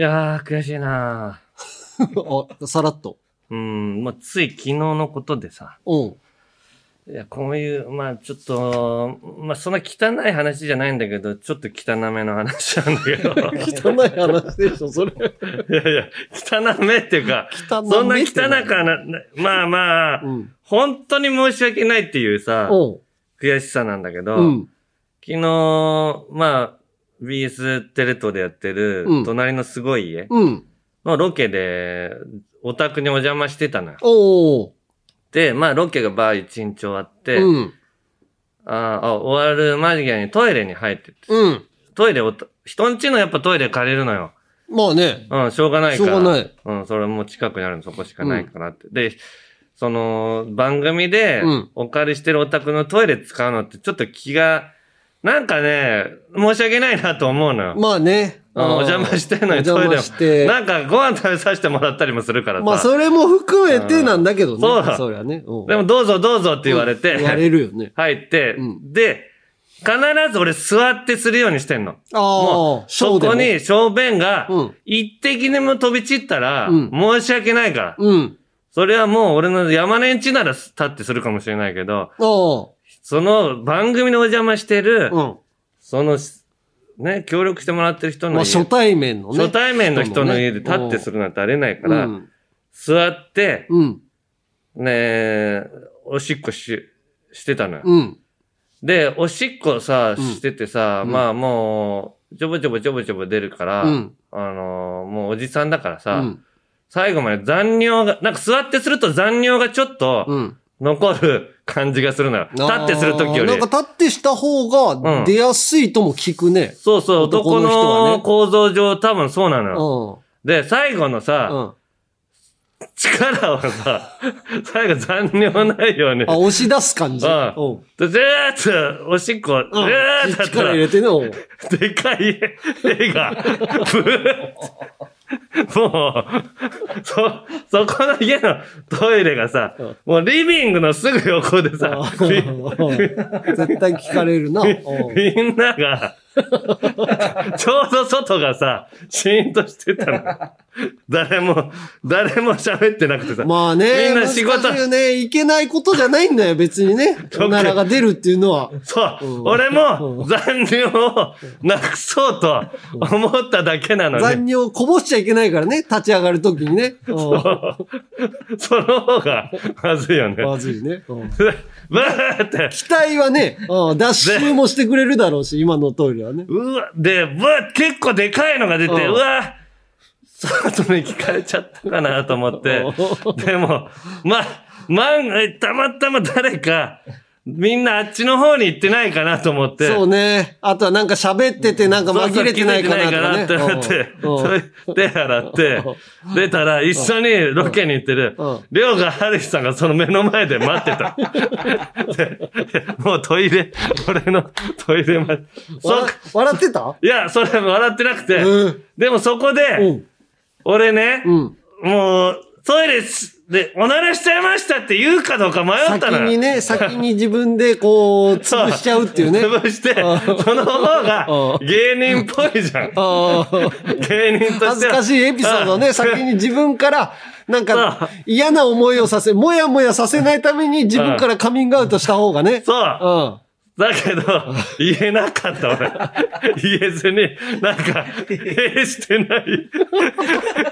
いやー、悔しいな あ、さらっと。うん、まあ、つい昨日のことでさ、うん。いや、こういう、まあちょっと、まあそんな汚い話じゃないんだけど、ちょっと汚めの話なんだけど。汚い話でしょ、それ。いやいや、汚めっていうか、汚そんな汚かな、なまあまあ、うん。本当に申し訳ないっていうさ、うん。悔しさなんだけど、うん。昨日、まあ、BS テレ東でやってるうん、隣のすごい家うん。のロケで、お宅にお邪魔してたのよ。おー。で、まあロケがバー一日終わって、うん。ああ、終わる間際にトイレに入ってて、うん。トイレを、人んちのやっぱトイレ借りるのよ。まあね。うん、しょうがないから。しょうがない。うん、それも近くにあるのそこしかないからって。で、その、番組でうん、お借りしてるお宅のトイレ使うのってちょっと気が、なんかね、申し訳ないなと思うのよ。まあね。うんお邪魔してんのにお邪魔して。なんかご飯食べさせてもらったりもするからさ。まあそれも含めてなんだけどね。そうだそりゃね。うんでもどうぞどうぞって言われて、言われるよね。入って、うんで、必ず俺座ってするようにしてんの。あもあ、う、そこに小便がうん、一滴でも飛び散ったら、うん申し訳ないから。うん。それはもう俺の山根んちなら立ってするかもしれないけど、あその番組のお邪魔してる、あ。うん。その、ね、協力してもらってる人の家、まあ初対面のね。初対面の人の家で立ってするなんてありえないから、うん。座って、うん。ねおしっこし、してたのよ。うん。で、おしっこさ、うんしててさ、うんまあもう、ちょぼちょぼちょぼちょぼ出るから、うんあのーもうおじさんだからうさ、ん。最後まで残尿が、なんか座ってすると残尿がちょっとうん。残る感じがするのよ。立ってするときより。なんか立ってした方が出やすいとも聞くね。そうそう、男男の構造上多分そうなのうよ。ん。で、最後のさ、うん。力をさ、最後残尿ないように。あ、押し出す感じ。うんずーっと、おしっこ、ずうんーっと力入、れてね。うんでかい絵が、ブーッもう、そ、そこの家のトイレがさ、もうリビングのすぐ横でさ、み絶対聞かれるな。うん。み んなが、ちょうど外がさ、シーンとしてたの。誰も、誰も喋ってなくてさ。まあね、みんな仕事難しいよね。いけないことじゃないんだよ、別にね。おならが出るっていうのは。そう、うん俺も残尿をなくそうと思っただけなのに。残尿こぼしちゃいけないからね、立ち上がるときにね。うんその方がまずいよね。まずいね。うんバーって、期待はね、うん脱臭もしてくれるだろうし、今のトイレはね。うわ、で、ぶわ、結構でかいのが出て、うんうわ、外に聞かれちゃったかなと思って。でも、ま、万が一たまたま誰か、みんなあっちの方に行ってないかなと思って。そうね。あとはなんか喋っててなんかそうそう紛れてないかなとかね。気づいてないかなって思って、うんそれ手洗って、出たら一緒にロケに行ってるうん、りょうがはるひさんがその目の前で待ってた。でもうトイレ、俺のトイレまで。そ笑笑ってた？いや、それ笑ってなくてうん、でもそこうで、ん。俺ね、うん。もう、トイレしで、おならしちゃいましたって言うかどうか迷ったのよ。先にね、先に自分でこう、潰しちゃうっていうね。潰して、その方が芸人っぽいじゃん。芸人としては。恥ずかしいエピソードをね、先に自分から、なんか、嫌な思いをさせ、もやもやさせないために自分からカミングアウトした方がね。そう。うだけど、言えなかった俺。言えずに、なんか、えしてない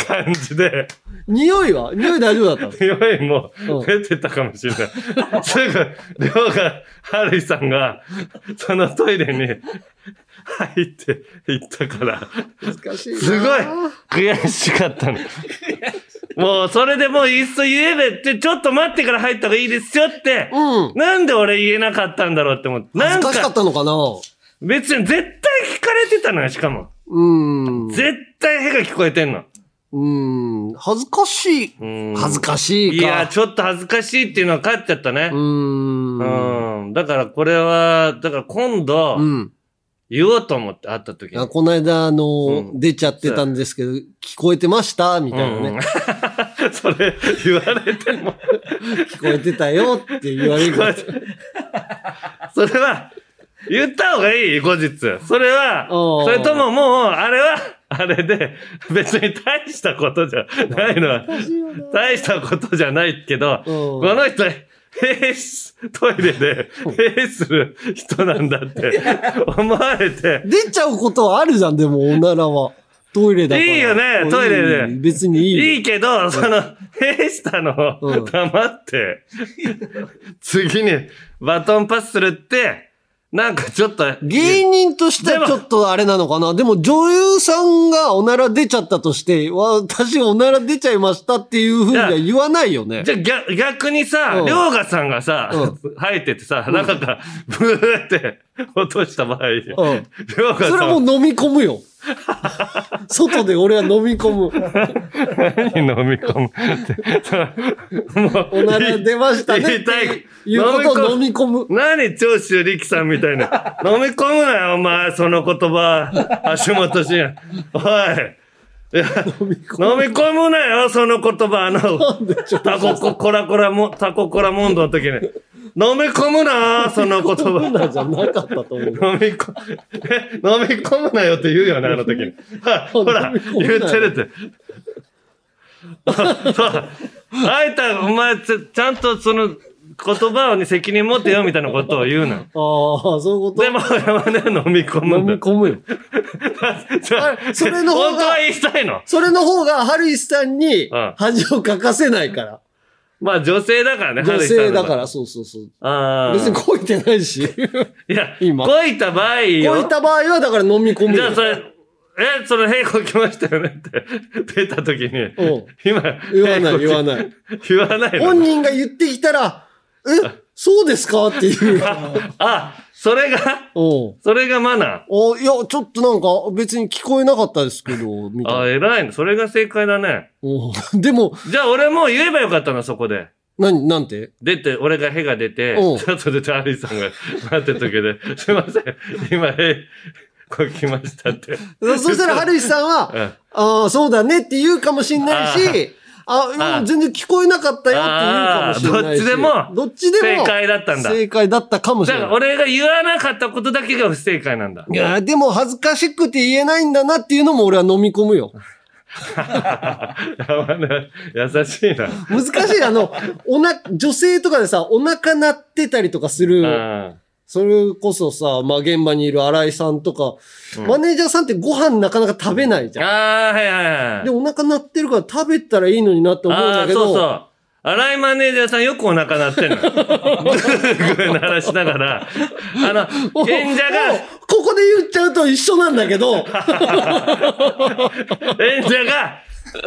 感じで、ん。匂いは？匂い大丈夫だったの？匂いもうん出てたかもしれない。すぐ、りょうが、はるいさんが、そのトイレに入って行ったから、難しいな。すごい悔しかったの。もう、それでもういっそ言えべって、ちょっと待ってから入った方がいいですよって、うん。なんで俺言えなかったんだろうって思って。なん恥ずかしかったのかな別に絶対聞かれてたのよ、しかも。うん。絶対へが聞こえてんの。うん。恥ずかしい。うん恥ずかしいか。いや、ちょっと恥ずかしいっていうのは勝っちゃったねう。ん。うん。だからこれは、だから今度う、ん。言おうと思って会った時に。あこの間、あの、うん。出ちゃってたんですけど、聞こえてました？みたいなね。うん。それ言われても、聞こえてたよって言われる。から。それは、言った方がいい後日。それは、うんそれとももう、あれは、あれで、別に大したことじゃないのは、大したことじゃないけど、この人、閉す、トイレで閉する人なんだって 思われて、出ちゃうことはあるじゃん、でも、おならは。トイレだから。いいよねトイレで。別にいいよ。いいけど、その、閉したの。黙って、次にバトンパスするって、なんかちょっと、芸人としてはちょっとあれなのかな？でも女優さんがおなら出ちゃったとして、私おなら出ちゃいましたっていうふうには言わないよね。じゃあ逆逆にさう、んりょうがさんがさう、入っててさ、中からブーって落とした場合、りょうん。うがそれさはもう飲み込むよ。外で俺は飲み込む。何飲み込むって。おなら出ましたねって言いたいいうことを飲み込む。何長州力さんみたいな。飲み込むなよ、お前、その言葉。橋本真也。おい。いや飲み込むなよ、その言葉。あの、タココ、コラコラも、タココラモンドの時に。飲み込むな、その言葉。コナじゃなかったと思う。飲み込、え、飲み込むなよって言うよね、あの時に。はいほら、言ってるって。そう。あいた、お前ち、ちゃんとその言葉に責任持ってよみたいなことを言うの。ああ、そういうこと？でも、山根は飲み込む飲んだ。み込むよ。それの方が本当は言いたいの。それの方が、ハルイさんにうん恥をかかせないから。まあ女性だからね、女性だから、そうそうそう。ああ。別にこいてないし。いや、今こいた場合よ。こいた場合は、だから飲み込むよ。じゃあそれ、え、それ、へいこ来ましたよねって、出た時に、うん今、言わない言わない。言わないの？本人が言ってきたら、え、そうですか？っていう。あ、それが、うん。それがマナー？あ、いや、ちょっとなんか別に聞こえなかったですけど、みたあ、いな。偉いね。それが正解だね。うん でも、じゃあ俺もう言えばよかったな、そこで。何、なんて？出て、俺がへが出て、うんちょっと出て、アリさんが 待ってる時で、すいません、今、へ、こう来ましたって。そしたら、はるいさんは、うんああ、そうだねって言うかもしんないし、あ全然聞こえなかったよって言うかもしれないどっちでもどっちでも、正解だったんだ正解だったかもしだかられない。俺が言わなかったことだけが不正解なんだ。いや、でも恥ずかしくて言えないんだなっていうのも俺は飲み込むよ。優しいな。難しい。あの、おな、女性とかでさ、お腹鳴ってたりとかする、うんそれこそさ、まあ、現場にいる新井さんとか、マネージャーさんってご飯なかなか食べないじゃん。ああ、はいはいはい。で、お腹鳴ってるから食べたらいいのになって思うんああ、だけど、そうそう。荒井マネージャーさんよくお腹鳴ってんの。ぐーぐー鳴らしながら、あの、演者がもう、ここで言っちゃうと一緒なんだけど、演者が、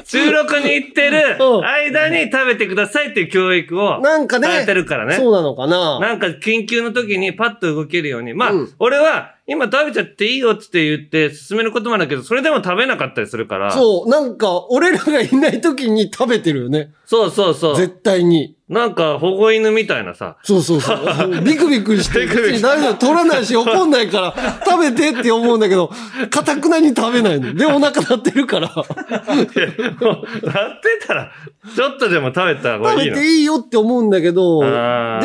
収録に行ってるうん間に食べてくださいっていう教育を、なんかね、されてるからね。そうなのかな。なんか緊急の時にパッと動けるように。まあ、うん俺は今食べちゃっていいよって言って進めることもあるけど、それでも食べなかったりするから。そう、なんか、俺らがいない時に食べてるよね。そうそうそう。絶対に。なんか保護犬みたいなさ。そうそうそう。ビクビクして、別に大丈夫、取らないし怒んないから、食べてって思うんだけど、かたくなに食べないの。で、お腹鳴ってるから、いやもうなってたら、ちょっとでも食べた方がいいの。食べていいよって思うんだけど、で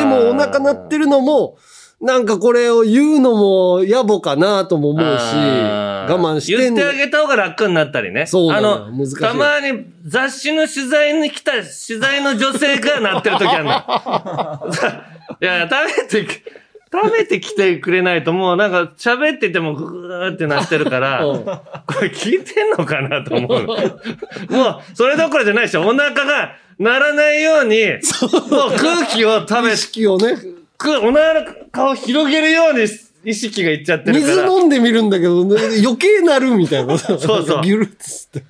もお腹鳴ってるのも、なんかこれを言うのも野暮かなとも思うし、あー。我慢して言ってあげた方が楽になったりね。そうなのよ。あの、難しい。たまに雑誌の取材に来た、取材の女性がなってる時あるの。いや、食べてき、食べてきてくれないともうなんか喋っててもグーってなってるから、うん。これ聞いてんのかなと思う。の。もう、それどころじゃないし、お腹が鳴らないように、もう空気を食べ意、識をね、くお腹を広げるように意識がいっちゃってるから。水飲んでみるんだけど、ね、余計なるみたいな。そうそうギュルッつって。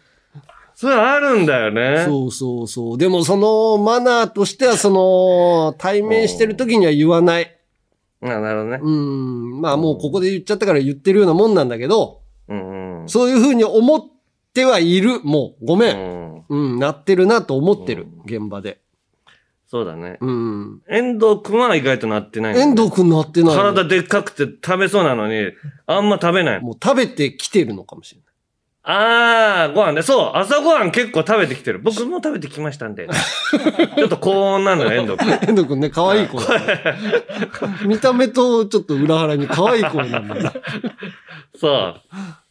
それあるんだよね。そうそうそう。でもそのマナーとしては、その、対面してる時には言わない。あなるほどね。うん。まあもうここで言っちゃったから言ってるようなもんなんだけど、うんうん。そういうふうに思ってはいる。もう、ごめ。うんん。うん、なってるなと思ってる。現場で。そうだね。うん。遠藤くんは意外となってない遠藤くんなってない。体でっかくて食べそうなのに、あんま食べない。もう食べてきてるのかもしれない。あー、ご飯ね。そう、朝ご飯結構食べてきてる。僕も食べてきましたんで。ちょっと高温なのよ、遠藤君。遠藤くんね、可愛い子だね。見た目とちょっと裏腹に可愛い子なんだね。そ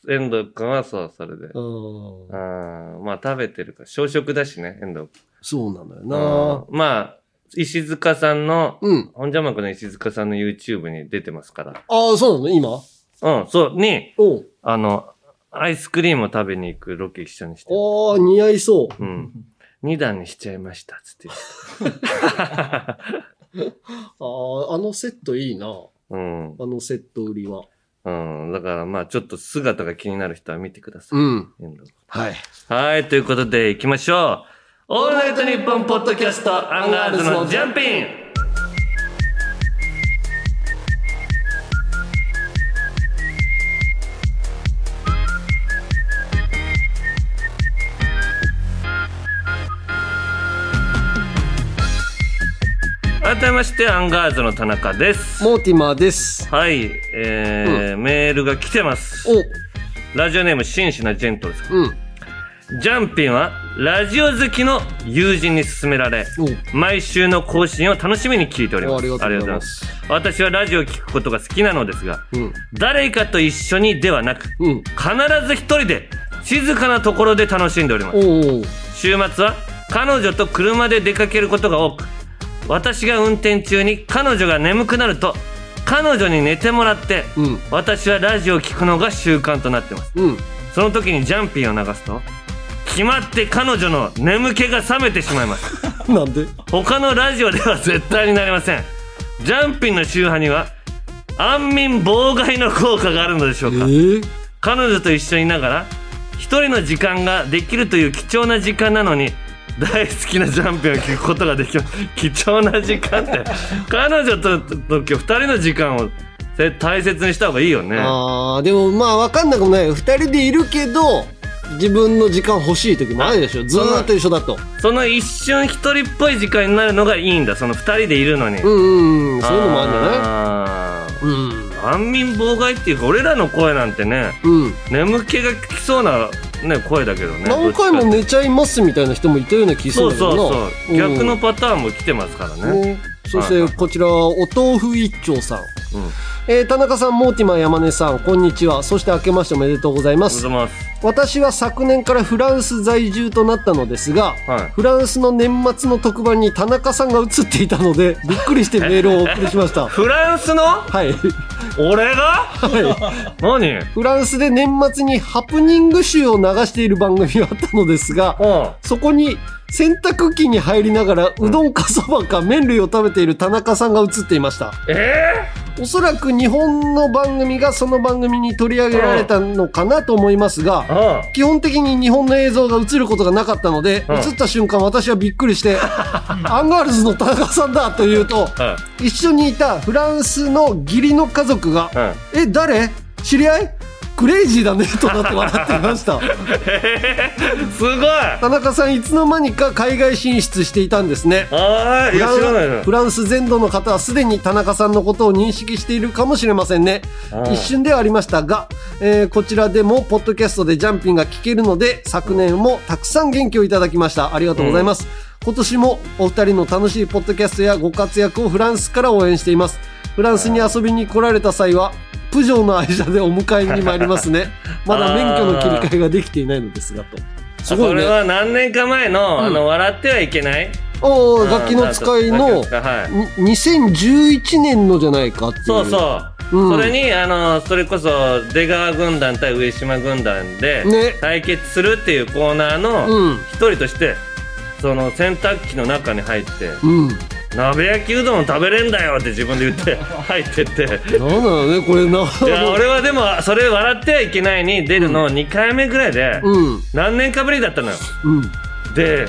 う。遠藤君はそう、それで。うんあーまあ食べてるから。小食だしね、遠藤そうなんだよ君。な。うんまあ、石塚さんの、うん。本邪魔くの石塚さんの YouTube に出てますから。ああ、そうなの？今？うん、そう、に、おうあの、アイスクリームを食べに行くロケ一緒にして。ああ、似合いそう。うん。二段にしちゃいました、つって言って。ああ、あのセットいいな。うん。あのセット売りは。うん。だからまあちょっと姿が気になる人は見てください。うん。遠藤はい。はい、ということで行きましょう。オールナイトニッポンポッドキャストアンガールズのジャンピン改めましてアンガールズの田中です。モーティマーです。はい、えーメールが来てます。お、ラジオネーム紳士なジェントルさん。うん。ジャンピンはラジオ好きの友人に勧められ、お、毎週の更新を楽しみに聞いております。ありがとうございます。私はラジオを聞くことが好きなのですが、うん。誰かと一緒にではなく、うん。必ず一人で静かなところで楽しんでおります。週末は彼女と車で出かけることが多く、私が運転中に彼女が眠くなると、彼女に寝てもらって、うん。私はラジオを聞くのが習慣となってます。うん。その時にジャンピンを流すと、決まって彼女の眠気が覚めてしまいます。なんで？他のラジオでは 絶対になりません。ジャンピンの周波には、安眠妨害の効果があるのでしょえうか？ー、彼女と一緒にいながら、一人の時間ができるという貴重な時間なのに、大好きなジャンピンを聞くことができます。貴重な時間って、彼女とと二人の時間をせ大切にした方がいいよね。ああ、でもまあわかんなくもない。二人でいるけど、自分の時間欲しい時もあるでしょ。ずーっと一緒だと。その一瞬一人っぽい時間になるのがいいんだ。その二人でいるのに。うんうんうん。そういうのもあるんじゃないあーうん。安眠妨害っていうか俺らの声なんてねうん。眠気がきそうな、ね、声だけどね何回も寝ちゃいますみたいな人もいたような気すそうるんだけどな。そうそう、逆のパターンも来てますからね、ねそしてこちらお豆腐一丁さん、えー田中さんモーティマー山根さんこんにちは。そして明けましておめでとうございます。ございます。私は昨年からフランス在住となったのですがはい。フランスの年末の特番に田中さんが映っていたので びっくりしてメールをお送りしました。フランスの？はい、俺が？はい、何？フランスで年末にハプニング集を流している番組があったのですがうん。そこに洗濯機に入りながらうどんかそばか麺類を食べている田中さんが映っていました。えおそらく日本の番組がその番組に取り上げられたのかなと思いますがー、うん。基本的に日本の映像が映ることがなかったので、うん。映った瞬間私はびっくりして アンガールズの田中さんだと言うと一緒にいたフランスの義理の家族がうんうん「え誰？知り合い？クレイジーだね」となって笑っていました。えー、すごい。田中さんいつの間にか海外進出していたんですね。フラン知らないのフランス全土の方はすでに田中さんのことを認識しているかもしれませんね。うん一瞬ではありましたが、えーこちらでもポッドキャストでジャンピンが聞けるので昨年もたくさん元気をいただきました。ありがとうございます、今年もお二人の楽しいポッドキャストやご活躍をフランスから応援しています。フランスに遊びに来られた際はプジョーの愛車でお迎えに参りますね。まだ免許の切り替えができていないのですがと。すごいね。これは何年か前の、うん。あの笑ってはいけない？おー楽器の使いのはい。に2011年のじゃないかっていう。そうそう、うん。それにあのそれこそ出川軍団対上島軍団でね。対決するっていうコーナーのうん。一人として、その洗濯機の中に入ってうん鍋焼きうどん食べれんだよって自分で言って 入ってって。なんなのねこれな。いや俺はでもそれ笑ってはいけないに出るの2回目ぐらいでうん。何年かぶりだったのよ。うん。で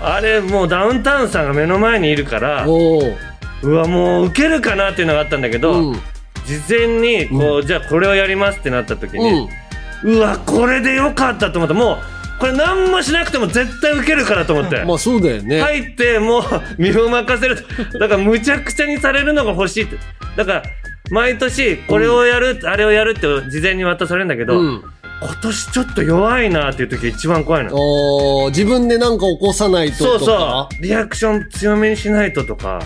あれもうダウンタウンさんが目の前にいるからおおうわもうウケるかなっていうのがあったんだけど、うん。事前にこう、じゃあこれをやりますってなった時に、うわこれでよかったと思ってもうこれ何もしなくても絶対ウケるからと思って、まあそうだよね、入ってもう身を任せるだからむちゃくちゃにされるのが欲しいって。だから毎年これをやる、あれをやるって事前に渡されるんだけど、うん今年ちょっと弱いなっていう時が一番怖いの。自分でなんか起こさないとそうとか？そう。リアクション強めにしないととか。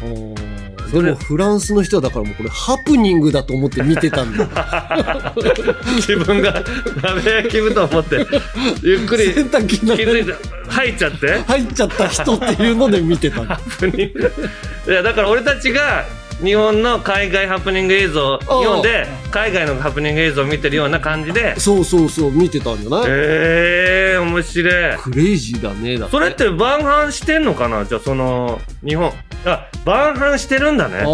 でもフランスの人はだからもうこれハプニングだと思って見てたんだよ。自分が鍋焼き豚を持って、ゆっくり気洗濯機て、入っちゃって。入っちゃった人っていうので見てた。いやだから俺たちが日本の海外ハプニング映像日本で海外のハプニング映像を見てるような感じで。そうそうそう、見てたんじゃな。いええー、面白い。クレイジーだね。だそれって晩飯してんのかな？じゃあその日本あ晩飯してるんだね日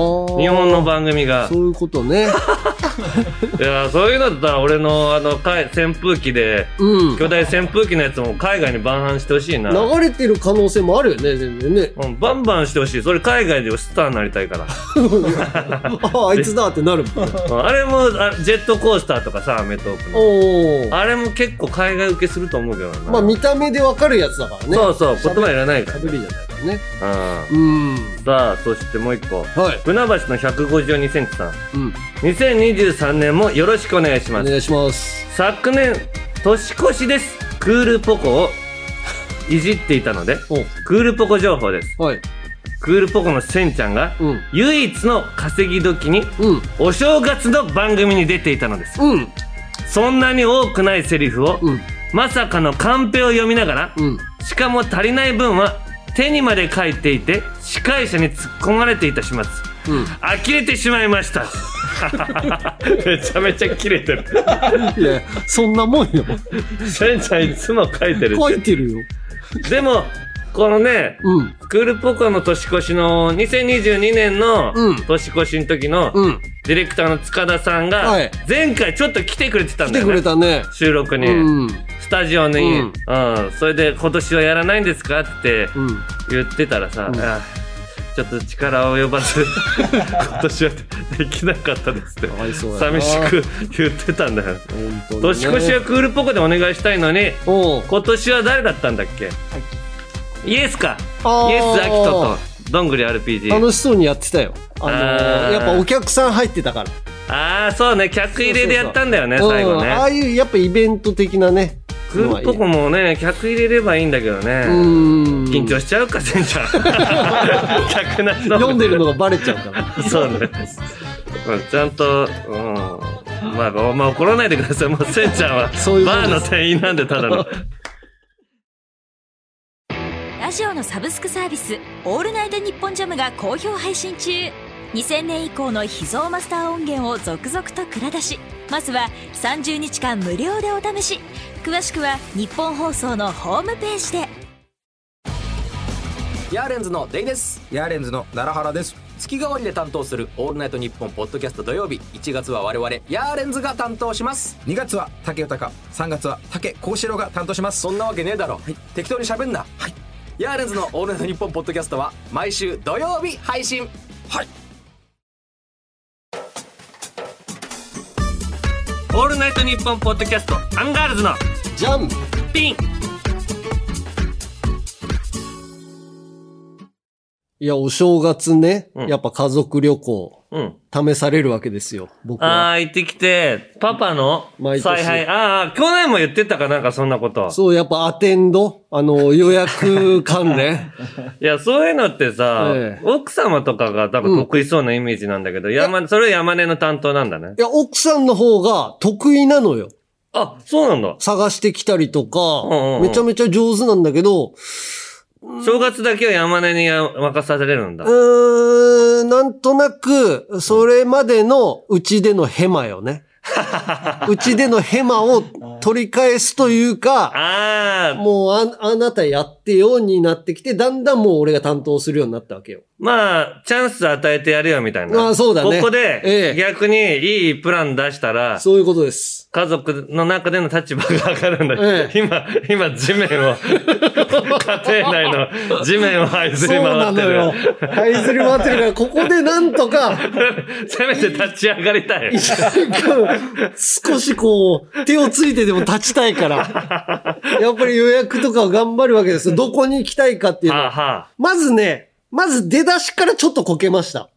本の番組がそういうことね。いやそういうのだったら俺のあのかい扇風機でうん。巨大扇風機のやつも海外に晩飯してほしいな流れてる可能性もあるよね、全然ね。うん、バンバンしてほしいそれ海外でスターになりたいから あ、あいつだってなるもんね。うんあれもあジェットコースターとかさアメトークの。あれも結構海外受けすると思うけどな。まあ見た目でわかるやつだからね。そうそう、言葉いらないかしゃべりじゃないからね。ら。うん。うん。さあ、そしてもう一個。はい。船橋の152センチさん。うん。2023年もよろしくお願いします。お願いします。昨年、年越しです。クールポコを いじっていたので、おクールポコ情報です。はい。クールポコのセンちゃんが、うん。唯一の稼ぎ時に、うん。お正月の番組に出ていたのです。うん。そんなに多くないセリフを、うん。まさかのカンペを読みながら、うん。しかも足りない分は手にまで書いていて司会者に突っ込まれていた始末うん。呆れてしまいました めちゃめちゃキレてるいや、そんなもんよ。せんちゃんいつも書いてる書いてるよ。でもこのねうん。クールポコの年越しの2022年のうん年越しの時のうん。ディレクターの塚田さんがはい前回ちょっと来てくれてたん来てくだよねれたね。収録に、うん。スタジオに、ううん。んそれで今年はやらないんですかってうん。言ってたらさ、うん。あちょっと力を及ばず 今年はできなかったですってかわいそうやな。寂しく言ってたんだよ。本当にね。年越しはクールポコでお願いしたいのにおう。今年は誰だったんだっけ、イエスか？あー。イエス・アキトとどんぐり RPG 楽しそうにやってたよ。あのあー、ーやっぱお客さん入ってたから。ああそうね。客入れでやったんだよねそう最後うんああねいうやっぱイベント的なね。クールポコもね客入れればいいんだけどねうん。緊張しちゃうかせんちゃん客な読んでるのがバレちゃうから。そうね。まあちゃんと、うん。まあ、まあ、怒らないでください。もう、せんちゃんは、バーの店員なんで、ただの。ラジオのサブスクサービス「オールナイトニッポンジャム」が好評配信中2000年以降の秘蔵マスター音源を続々と蔵出しまずは30日間無料でお試し。詳しくは日本放送のホームページで。ヤーレンズのデイです。ヤーレンズの奈良原です。月替わりで担当する「オールナイトニッポン」ポッドキャスト土曜日。1月は我々ヤーレンズが担当します。2月は竹豊3月は竹幸四郎が担当します。そんなわけねえだろ、適当に喋んな。はい。ヤーレンズの「オールナイトニッポン」ポッドキャストは毎週土曜日配信。はいオールナイトニッポンポッドキャスト、アンガールズのジャンピン。いや、お正月ね、うんやっぱ家族旅行、うん。試されるわけですよ、僕は。ああ、行ってきて、パパの毎年采配。ああ、去年も言ってたかなんかそんなこと。そう、やっぱアテンドあの、予約関連 いや、そういうのってさ、ええ奥様とかが多分得意そうなイメージなんだけど、山、それ山根の担当なんだねい。や、奥さんの方が得意なのよ。あ、そうなんだ。探してきたりとか、んうんうんめちゃめちゃ上手なんだけど、正月だけは山根に任されるんだ。うーん、なんとなく、それまでのうちでのヘマよね。うちでのヘマを取り返すというか、ああ、もうあ、あなたやってよになってきて、だんだんもう俺が担当するようになったわけよ。まあ、チャンス与えてやるよみたいな。ああそうだねここええで、逆にいいプラン出したら、そういうことです。家族の中での立場が上がるんだ。ええ今、今、地面を、家庭内の地面を這いずり回ってなのよる。。はいずり回ってるから、ここでなんとか、せめて立ち上がりたい。少しこう、手をついてでも立ちたいから。やっぱり予約とかを頑張るわけですよ。どこに行きたいかっていうの。はまずね、まず出だしからちょっとこけました。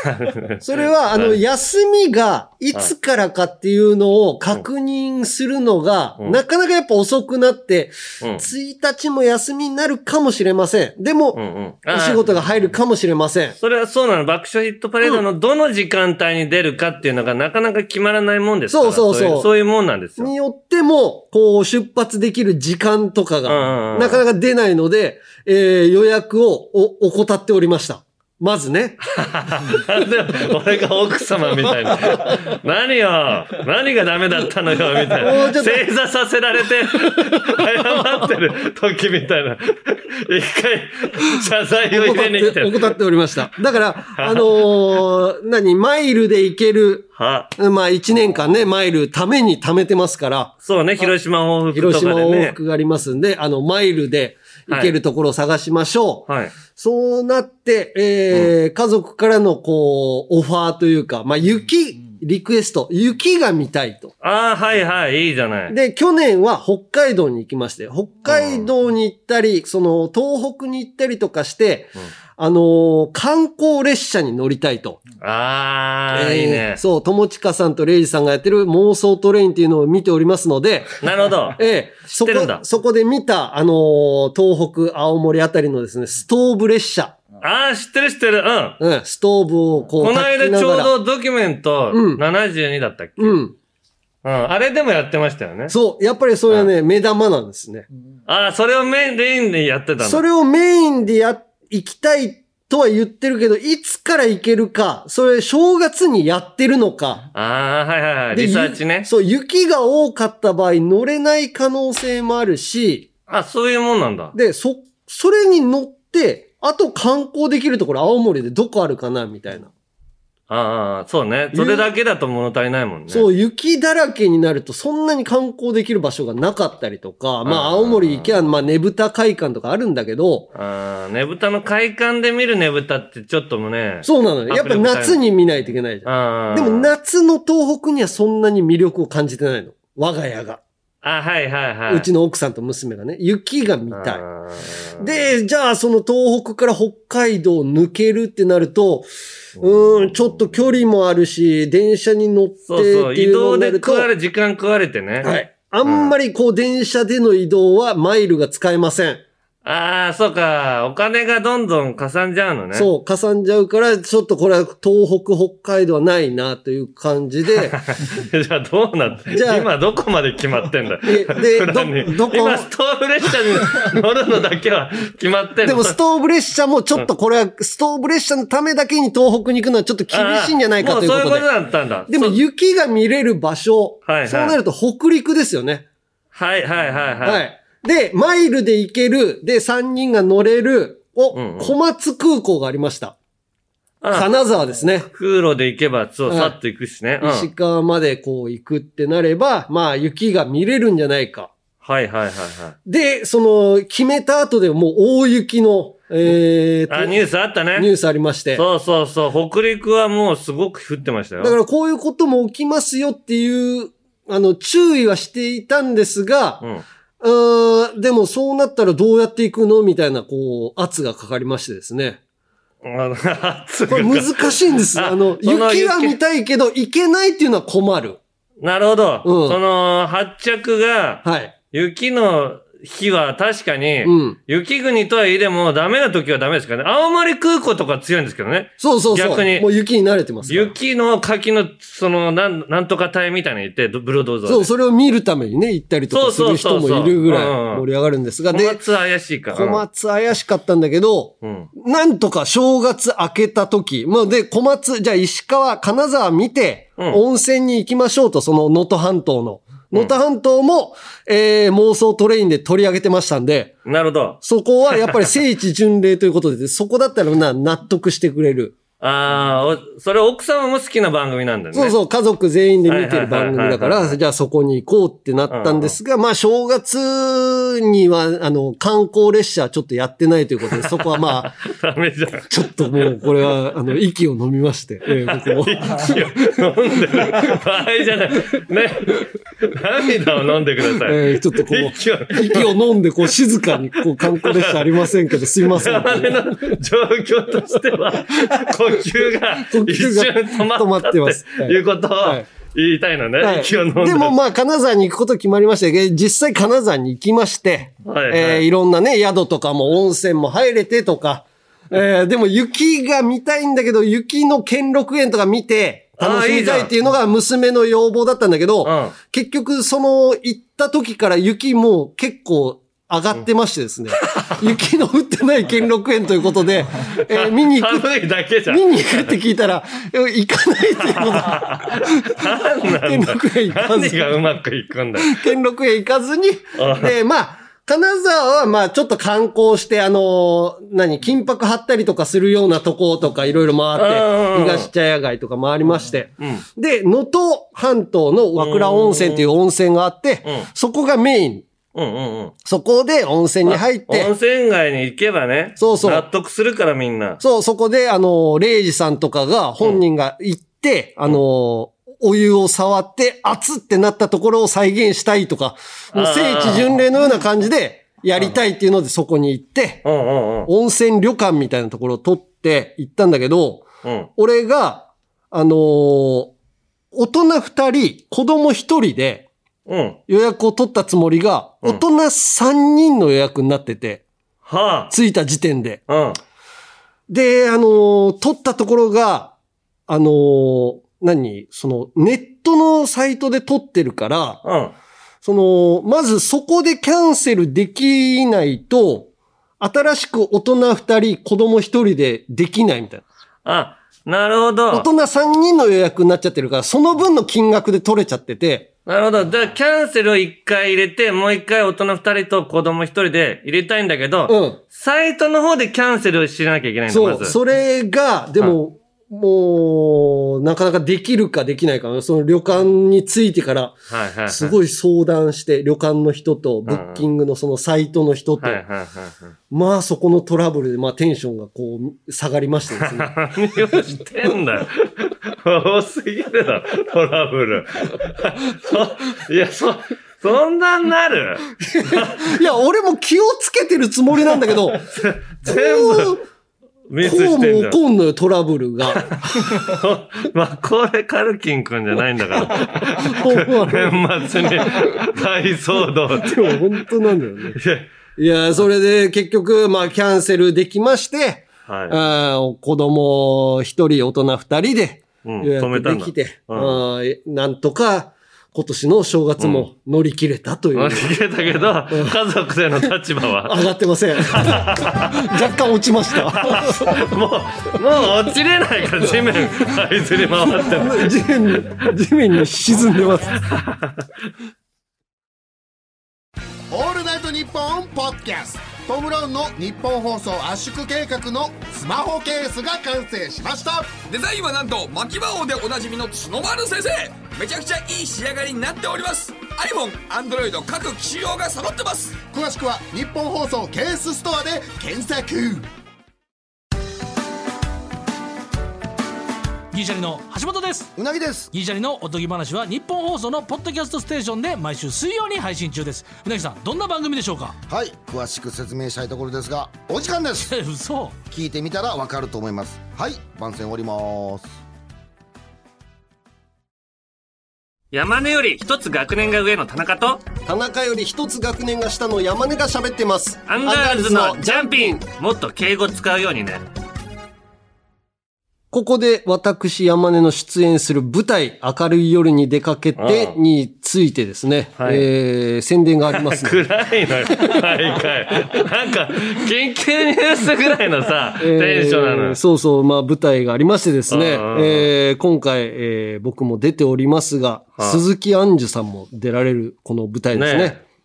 それは、あの、休みがいつからかっていうのを確認するのが、うんなかなかやっぱ遅くなって、うん。1日も休みになるかもしれません。でも。お仕事が入るかもしれません。それはそうなの。爆笑ヒットパレードのどの時間帯に出るかっていうのがなかなか決まらないもんですから。そうそうそういそういうもんなんですよ。によっても、こう、出発できる時間とかが、んなかなか出ないので、えー予約をお怠っておりました。まずね。で 俺が奥様みたいな。何よ？何がダメだったのよ？みたいな。正座させられて、謝ってる時みたいな。一回、謝罪を入れに来てる。怠っておりました。だから、あのー何、マイルで行ける、は、まあ一年間ね、マイルために貯めてますから、そうね、広島往復広島往とかでね。復がありますんで、あの、マイルで行けるところを探しましょう。はい。そうなって、えー家族からのこう、オファーというか、まあ雪、リクエスト、雪が見たいと。ああ、はいはい、いいじゃない。で、去年は北海道に行きまして、北海道に行ったり、その東北に行ったりとかして、あのー観光列車に乗りたいと。ああ、えーいいね。そう、友近さんとレイジさんがやってる妄想トレインっていうのを見ておりますので、なるほど。ええ、そこそこで見た、あのー東北、青森あたりのですね、ストーブ列車。ああ、知ってる知ってる。うん。うん、ストーブをこう、この間ちょうどドキュメントうん72だったっけ、うん、うん。あれでもやってましたよね。そう、やっぱりそれはね、目玉なんですね。ああ、それをメイン、メインでやってたんだ。それをメインでや、行きたいとは言ってるけど、いつから行けるか、それ正月にやってるのか。ああ、はいはいはい。でリサーチねゆ。そう、雪が多かった場合乗れない可能性もあるし、あ、そういうもんなんだ。で、そ、それに乗って、あと観光できるところ青森でどこあるかなみたいな。ああ、そうね。それだけだと物足りないもんね。そう、雪だらけになるとそんなに観光できる場所がなかったりとか、まあうん青森行けば、まあねぶた会館とかあるんだけど、ああ、ねぶたの会館で見るねぶたってちょっともね。そうなのよ。やっぱ夏に見ないといけないじゃん。でも夏の東北にはそんなに魅力を感じてないの。我が家が。あはいはいはい。うちの奥さんと娘がね、雪が見たい。で、じゃあその東北から北海道を抜けるってなると、うーん、ちょっと距離もあるし、電車に乗ってってそうそう。移動で食われ、時間食われてね。はい。あんまりこう電車での移動はマイルが使えません。ああ、そうか。お金がどんどんかさんじゃうのね。そう、かさんじゃうから、ちょっとこれは東北、北海道はないなという感じで、じゃあどうなってじゃあ今どこまで決まってんだ？でどどこ？今ストーブ列車に乗るのだけは決まってんの？でもストーブ列車もちょっとこれは、ストーブ列車のためだけに東北に行くのはちょっと厳しいんじゃないかということでそういうこと。だったんだ。でも雪が見れる場所、はいはいそうなると北陸ですよね。はいはいはいはい。はい。で、マイルで行ける、で、3人が乗れる、お、うんうん小松空港がありました。あ金沢ですね。空路で行けば、そう、はいさっと行くしね。うん。石川までこう行くってなれば、まあ雪が見れるんじゃないか。はいはいはいはい。で、その、決めた後でもう大雪の、えーとあ、ニュースあったね。ニュースありまして。そうそうそう。北陸はもうすごく降ってましたよ。だからこういうことも起きますよっていう、あの、注意はしていたんですが、うん。うーん、でもそうなったらどうやっていくのみたいな、こう、圧がかかりましてですね。あの、圧これが難しいんです。あの雪は見たいけど、行けないっていうのは困る。なるほど。うんその、発着が、はい。雪の日は確かに、うん。雪国とはいえでもダメな時はダメですからね。青森空港とか強いんですけどね。そうそうそう。逆にもう雪に慣れてます。雪の柿の、その、なん、なんとか隊みたいなのいて、ブルドーザーで。そう、それを見るためにね、行ったりとかする人もいるぐらい盛り上がるんですが、小で、松怪しいから。小松怪しかったんだけど、うん。なんとか正月明けた時、まあで、小松、じゃあ石川、金沢見て、うん温泉に行きましょうと、その能登半島の。能登半島も、えー、妄想トレインで取り上げてましたんで、なるほど。そこはやっぱり聖地巡礼ということで、そこだったらな、納得してくれる。ああ、おそれ奥様も好きな番組なんだよね。そうそう、家族全員で見てる番組だから、じゃあそこに行こうってなったんですが、まあ正月には、あの、観光列車ちょっとやってないということで、そこはまあ、ダメじゃん。ちょっともうこれは、あの、息を飲みまして、えー僕も。飲んでる場合じゃない。ね。涙を飲んでください。えーちょっとこう、息を息を飲んで、こう、静かに、こう、観光列車ありませんけど、すいません。我々の状況としては、呼吸が呼一瞬止まったっていうことをはい。言いたいのね。はい。で。でもまあ、金沢に行くこと決まりました。けど、実際金沢に行きまして、はいはい。えーいろんなね、宿とかも温泉も入れてとか、えーでも雪が見たいんだけど、雪の兼六園とか見て、楽しみたいっていうのが娘の要望だったんだけど、うん。結局その行った時から雪もう結構上がってましてですね、雪の降ってない兼六園ということで、えー 見に行く寒いだけじゃん。見に行くって聞いたら、え行かないっていうことで、兼六園行か何ず、がうまくいくんだよ。兼六園行かずにあ、で、まあ、金沢はまあちょっと観光して、あのー何、金箔貼ったりとかするようなとことかいろいろ回って、うん東茶屋街とか回りまして、うん。で、能登半島の和倉温泉っていう温泉があってうん、そこがメイン。うんうんうん。そこで温泉に入って温、泉街に行けばね。そうそう納得するからみんな。そう、そこで、あの、レイジさんとかが、本人が行って、あの、お湯を触って、熱ってなったところを再現したいとか、もう聖地巡礼のような感じで、やりたいっていうのでそこに行って、うんうんうん。温泉旅館みたいなところを取って行ったんだけど、うん。俺が、あのー大人二人、子供一人でうん。予約を取ったつもりが、うん大人三人の予約になってて、は着いた時点で。あ。うん。で、あのー撮ったところが、あのー何？その、ネットのサイトで撮ってるから、うん。その、まずそこでキャンセルできないと、新しく大人二人、子供一人でできないみたいな。あ、なるほど。大人三人の予約になっちゃってるから、その分の金額で取れちゃってて、なるほど。じゃあ、キャンセルを一回入れて、もう一回大人二人と子供一人で入れたいんだけど、うん。サイトの方でキャンセルをしなきゃいけないんだ、そう、まず。それが、でも、もう、なかなかできるかできないか、その旅館に着いてから。すごい相談して、旅館の人と、ブッキングのそのサイトの人と。まあそこのトラブルで、まあテンションがこう、下がりましてですね。何をしてんだよ。多すぎるだろ、トラブル。そ いや、そ、そんなんなる？いや、俺も気をつけてるつもりなんだけど、こ 全部う、ミスこうもしてんじゃん。起こんのよ、トラブルが。まあ、これカルキンくんじゃないんだから。ほんまね年末に大騒動って。でも本当なんだよね。いやいや、それで結局、まあキャンセルできまして、はい。あー子供一人、大人二人でうん止めたんだできて、うんあーなんとか今年の正月も乗り切れたという。乗り切れたけど、家族での立場は、上がってません。若干落ちました。もう、もう落ちれないから地面、這いずり回ってる。地面に、地面に沈んでます。オールナイトニッポンポッドキャスト。トム・ブラウンの日本放送圧縮計画のスマホケースが完成しました。デザインはなんと牧場王でおなじみの角丸先生めちゃくちゃいい仕上がりになっております。iPhone、Android 各機種用が揃ってます。詳しくは日本放送ケースストアで検索ギリシャリの橋本です。うなぎです。ギリシャリのおとぎ話は日本放送のポッドキャストステーションで毎週水曜に配信中です。うなぎさんどんな番組でしょうか？はい。詳しく説明したいところですがお時間です。え 嘘。聞いてみたらわかると思います。はい。番宣終わります。山根より一つ学年が上の田中と、田中より一つ学年が下の山根が喋ってます。アンガールズのジャンピン。もっと敬語使うようにね。ここで私山根の出演する舞台明るい夜に出かけてについてですね、はいえー、宣伝がありますので。暗いのよ、毎回。なんか、緊急ニュースぐらいのさ、テンションなのよえー。そうそう、まあ舞台がありましてですね、えー今回、えー僕も出ておりますが、鈴木杏樹さんも出られるこの舞台ですね。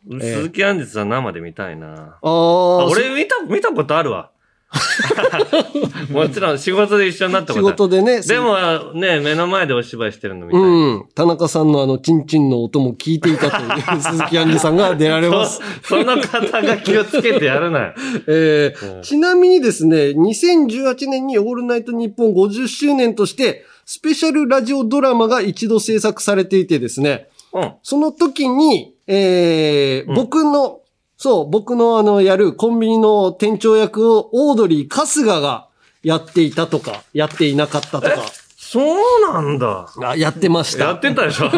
ねえ鈴木杏実さん生で見たいな。ああ、あ俺見た、見たことあるわ。もちろん仕事で一緒になったこと仕事でねでもね、目の前でお芝居してるのみたいな。うん。田中さんのあの、チンチンの音も聞いていたという 鈴木杏樹さんが出られます。そその方が気をつけてやるなよ。えーちなみにですね、2018年にオールナイトニッポン50周年として、スペシャルラジオドラマが一度制作されていてですね、うん。その時に、えー僕の、そう、僕のあの、やるコンビニの店長役をオードリー・春日がやっていたとか、やっていなかったとか。そうなんだ。あやってまし。やったてたでしょ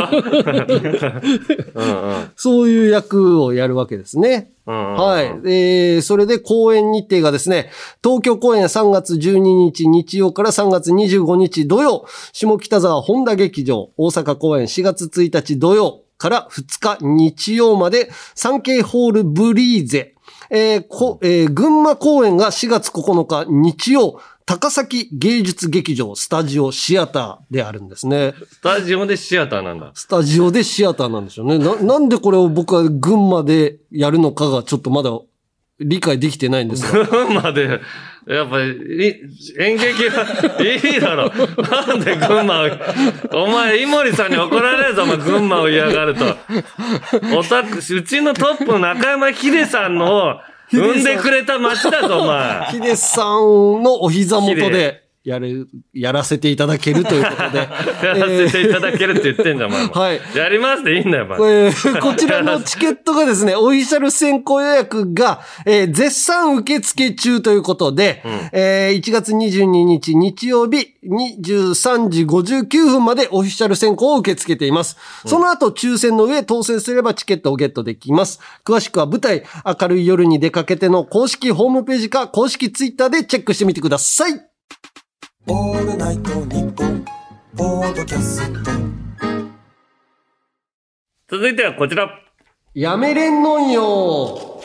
うんうん。そういう役をやるわけですね。うんうんはい。えー、それで公演日程がですね、東京公演3月12日日曜から3月25日土曜、下北沢本田劇場、大阪公演4月1日土曜から2日日曜まで、産経ホールブリーゼ、えーこえー群馬公演が4月9日日曜、高崎芸術劇場スタジオシアターであるんですね。スタジオでシアターなんだ。スタジオでシアターなんでしょうね。な、なんでこれを僕は群馬でやるのかがちょっとまだ理解できてないんですが。群馬で、やっぱり、演劇はいいだろ。なんで群馬を、お前、井森さんに怒られるぞ、お前、群馬を嫌がると。オタク、うちのトップの中山秀さんの、産んでくれた町だぞ、お前。ヒデさんのお膝元でやる、やらせていただけるということで。やらせていただけるって言ってんじゃん、お前も。はいやりますでいいんだよ、お前。えーこちらのチケットがですね、オフィシャル先行予約が、えー絶賛受付中ということで、えー1月22日日曜日23時59分までオフィシャル先行を受け付けています。その後抽選の上当選すればチケットをゲットできます。詳しくは舞台明るい夜に出かけての公式ホームページか公式ツイッターでチェックしてみてください。オールナイトニッポンポードキャスト続いてはこちら。やめれんのんよ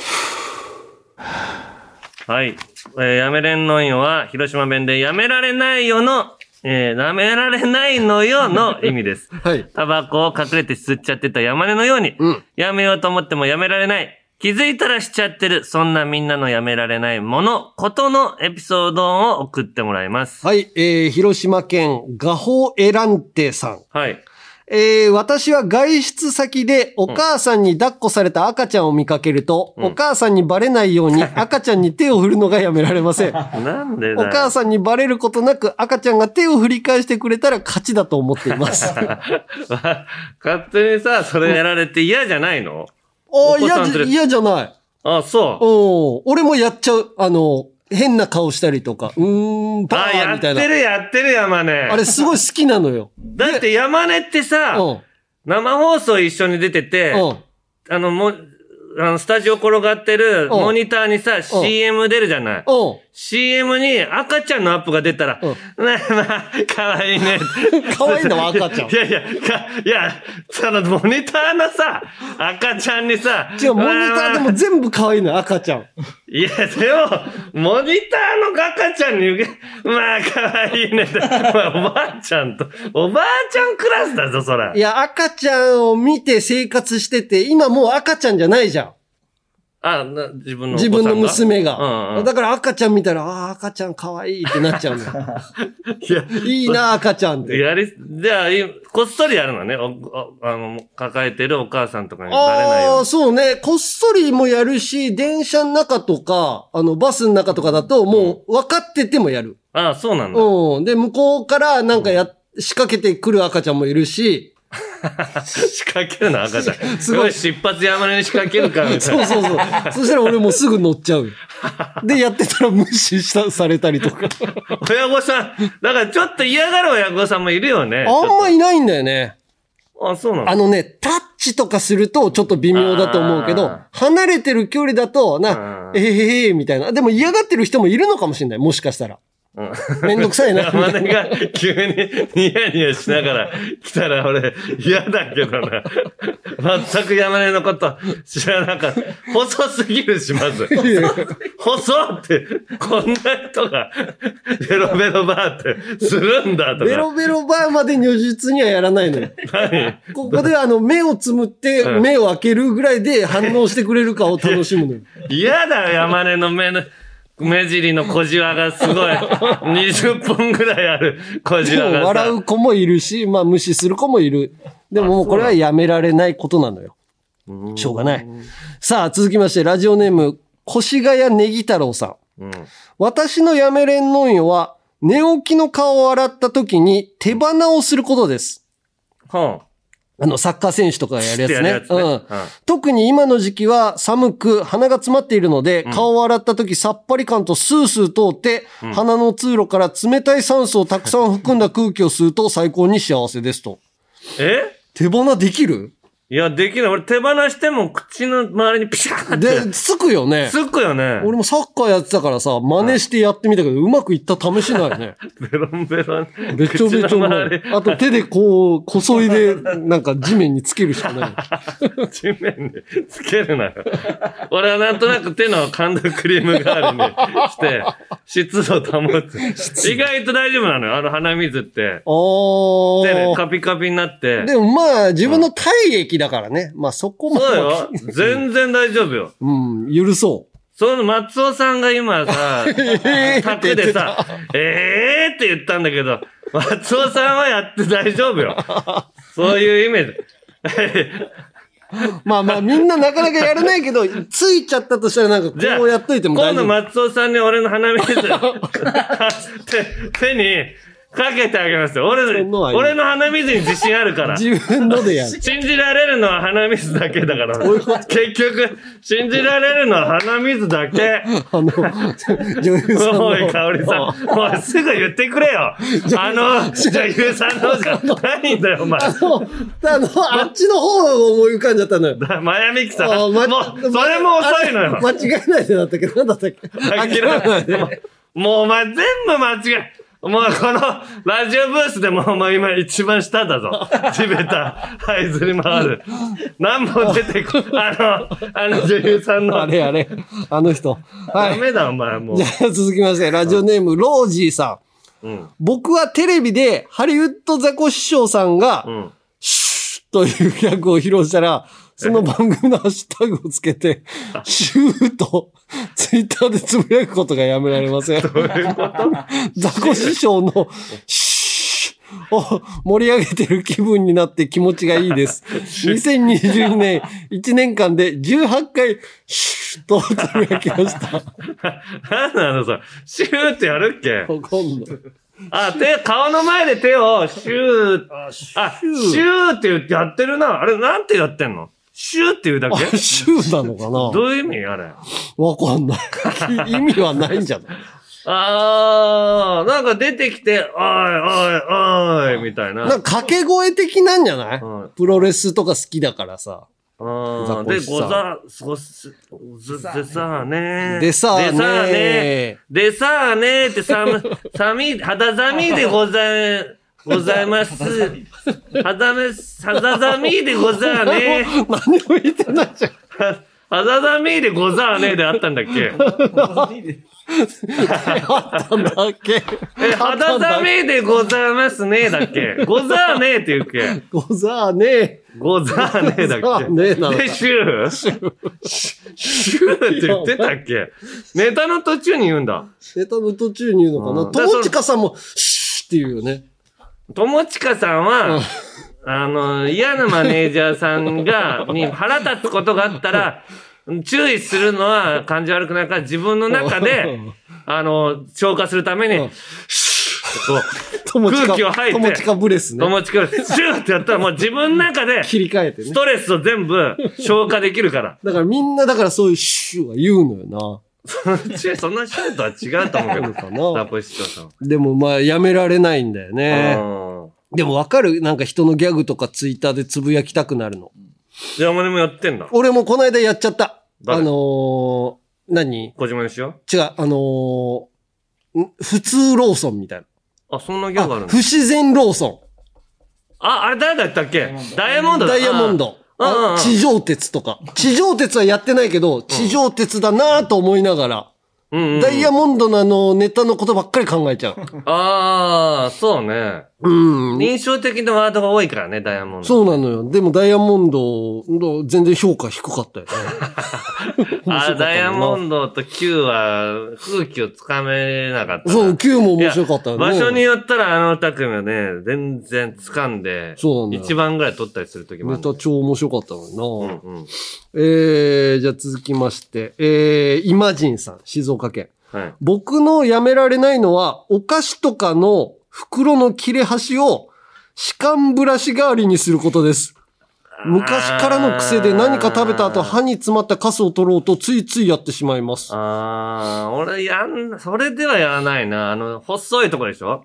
はい。えーやめれんのんよは、広島弁でやめられないよの、えーやめられないのよの 意味です。はい。タバコを隠れて吸っちゃってた山根のように、うんやめようと思ってもやめられない。気づいたらしちゃってる。そんなみんなのやめられないもの、ことのエピソードを送ってもらいます。はい、えー、広島県ガホエランテさん。はい。えー、私は外出先でお母さんに抱っこされた赤ちゃんを見かけると、お母さんにバレないように 赤ちゃんに手を振るのがやめられません。なんで。お母さんにバレることなく赤ちゃんが手を振り返してくれたら勝ちだと思っています。あ勝手にさ、それやられて嫌じゃないの？あ、嫌じゃ、お子さん連れ嫌じゃない。あ、そう。お俺もやっちゃう。あの、変な顔したりとか、うーん、パあ、やーみたいな。ってるやってる山根。あれすごい好きなのよ。だって山根ってさ、うん。生放送一緒に出てて、うん。あの、も、あの、スタジオ転がってるうんモニターにさ、CM 出るじゃない？うん。CM に赤ちゃんのアップが出たら、うんまあ まあ、かわいいね。可愛いのは赤ちゃん いやいや、かいや、そのモニターのさ、赤ちゃんにさ、違う、モニターでまあも全部可愛いのよ、赤ちゃん。いや、でも、モニターの赤ちゃんにまあ、かわいいね。まあ、おばあちゃんと、おばあちゃんクラスだぞ、そらい。や、赤ちゃんを見て生活してて、今もう赤ちゃんじゃないじゃん。あ、な自分の自分の娘が。うんうんだから赤ちゃん見たら、ああ、赤ちゃん可愛いってなっちゃうのよ。いや、いいな、赤ちゃんって。やり、じゃあ、いこっそりやるのね。あの、抱えてるお母さんとかにバレないようああ、に。そうね。こっそりもやるし、電車の中とか、あの、バスの中とかだと、もう分かっててもやる。ああ、そうなんだ。うん。で、向こうからなんかや、仕掛けてくる赤ちゃんもいるし、仕掛けるな、赤ちゃん。すごい出発山根に仕掛けるか、みたいな。そうそうそう。そしたら俺もうすぐ乗っちゃう。で、やってたら無視した、されたりとか。親御さん、だからちょっと嫌がる親御さんもいるよね。あんまい。いないんだよね。あ、そうなの？あのね、タッチとかするとちょっと微妙だと思うけどあ、離れてる距離だと、うな、んえへへへみたいな。でも嫌がってる人もいるのかもしれない。もしかしたら。うんめんどくさいな。み山根なが急にニヤニヤしながら来たら俺嫌だけどな。全く山根のこと知らなかった。細すぎるし、まず。細って、こんな人がベロベロバーってするんだとか。ベロベロバーまで如実にはやらないのよ。何？ここであの、目をつむって、うん目を開けるぐらいで反応してくれるかを楽しむのよ。嫌だよ、山根の目の、目尻の小じわがすごい。20本ぐらいある小じわがさ。笑う子もいるし、まあ無視する子もいる。でももうこれはやめられないことなのよ。しょうがない。さあ、続きまして、ラジオネーム、越谷ネギ太郎さん。うん。私のやめれんのんよは、寝起きの顔を洗った時に手鼻をすることです。はあの、サッカー選手とかがやるやつね。やるやつねうんうん。特に今の時期は寒く鼻が詰まっているので、顔を洗った時さっぱり感とスースー通って、鼻の通路から冷たい酸素をたくさん含んだ空気を吸うと最高に幸せですと。え？手放できる？いや、できない。俺手放しても口の周りにピシャーって。で、つくよね。つくよね。俺もサッカーやってたからさ、真似してやってみたけど、うまくいった試しないね。ベロンベロン。べちょべちょ口のの周り。あと手でこう、こそいで、なんか地面につけるしかない。地面でつけるなよ。俺はなんとなく手の感度クリーム代わりにして、湿度保つ。意外と大丈夫なのよ。あの鼻水って。お手でー。カピカピになって。でもまあ、自分の体液だからね。まあそこも。そうよ。全然大丈夫よ。うん、許そその松尾さんが今さ、ー卓でさ、えーって言ったんだけど、松尾さんはやって大丈夫よ。そういうイメージ。う。まあまあ、みんななかなかやらないけど、ついちゃったとしたらなんかこうやっといても大丈夫。松尾さんに俺の鼻水、手、手にかけてあげますよ。俺そんなはいい俺の鼻水に自信あるから。自分のでやる。信じられるのは鼻水だけだから。結局、信じられるのは鼻水だけ。あの、女優さんの。おい、かおりさん。おい、すぐ言ってくれよ。あの、女優さんのじゃないんだよ、お前。あの、あの、あっちの方が思い浮かんじゃったのよ。マヤミキさん。あもう、まそれも遅いのよ。間違えないでだったっけなんだったっけ？諦めないで。もうもうお前全部間違え。もうこのラジオブースでもお前今一番下だぞ。地べた、這いずり回る。何も出てこ、あの、あの女優さんの。あれあれ。あの人。はい。ダメだお前もうじ。ゃあ続きまして、ラジオネーム、ロージーさん。うん。僕はテレビでハリウッドザコ師匠さんがう、ん。シューというギャグを披露したら、その番組のハッシュタグをつけて、シューとツイッターでつぶやくことがやめられません。どういうこと？ザコ師匠のシューを盛り上げてる気分になって気持ちがいいです。2022年1年間で18回シューとつぶやきました。何なのそれ。シューってやるっけ？わかんない。あ、手、顔の前で手をシュー、あ、シューって言ってやってるな。あれ、なんてやってんの？シューって言うだけ？あシューなのかな？どういう意味？あれ。わかんない。意味はないんじゃない？あー、なんか出てきて、おい、おい、おい、みたいな。なんか掛け声的なんじゃない？うん。プロレスとか好きだからさ。あーで、ござ、そす、ずでさあね。でさあねでさあねでさあねってさむ、さみ、肌寒いでござい、ございます。肌め、肌寒いでござあね。何も言ってないじゃん。は肌寒いでござあねであったんだっけ？あったんだっけ？え、肌寒いでございますねだっけ？ござあねって言うっけ？ござーね。ござあねだっけ？ねなのか。で、シュー？シュー。って言ってたっけ？ネタの途中に言うんだ。ネタの途中に言うのかうん。な友近さんも、シューって言うよね。友近さんは、あの、嫌なマネージャーさんが、に腹立つことがあったら、注意するのは感じ悪くないから自分の中で、あの、消化するために、シュッと友近空気を吐いて友近ブレスね。友近がシューってやったらもう自分の中で、切り替えてねス。トレスを全部消化できるから。だからみんなだからそういうシューは言うのよそのシュー そんなシューとは違うと思うけど。な。のかザコシショウさん。でもまあやめられないんだよね。うんでもわかる？なんか人のギャグとかツイッターでつぶやきたくなるの。山根もやってんだ。俺もこの間やっちゃった。誰？あのー、何？小島にしよ違う、あのー、ん普通ローソンみたいな。う。あ、そんなギャグあるんだ不。自然ローソあ、あれ誰だったっけ？ダイヤモンン。ドだダイヤモンド。あ地上鉄とか。地上鉄はやってないけど、地上鉄だなぁと思いながら、うんうんうんダイヤモンドのあの、ネタのことばっかり考えちゃう。ああ、そうね。うん。印象的なワードが多いからね、ダイヤモンド。そうなのよ。でもダイヤモンド、全然評価低かったよね。あーダイヤモンド。ドと Q は空気をつかめなかったな。そう、Q も面白かったよね。場所によったらあの二組はね、全然掴んで、そうな番ぐらい取ったりするときもあネ。タ超面白かったのにな、うんうん。えー、じゃあ続きまして、えー、イマジンさん、静岡県。はい。僕のやめられないのは、お菓子とかの袋の切れ端を歯間ブラシ代わりにすることです。昔からの癖で何か食べた後歯に詰まったカスを取ろうとついついやってしまいます。ああ、俺やん、それではやらないな。あの、細いとこでしょ？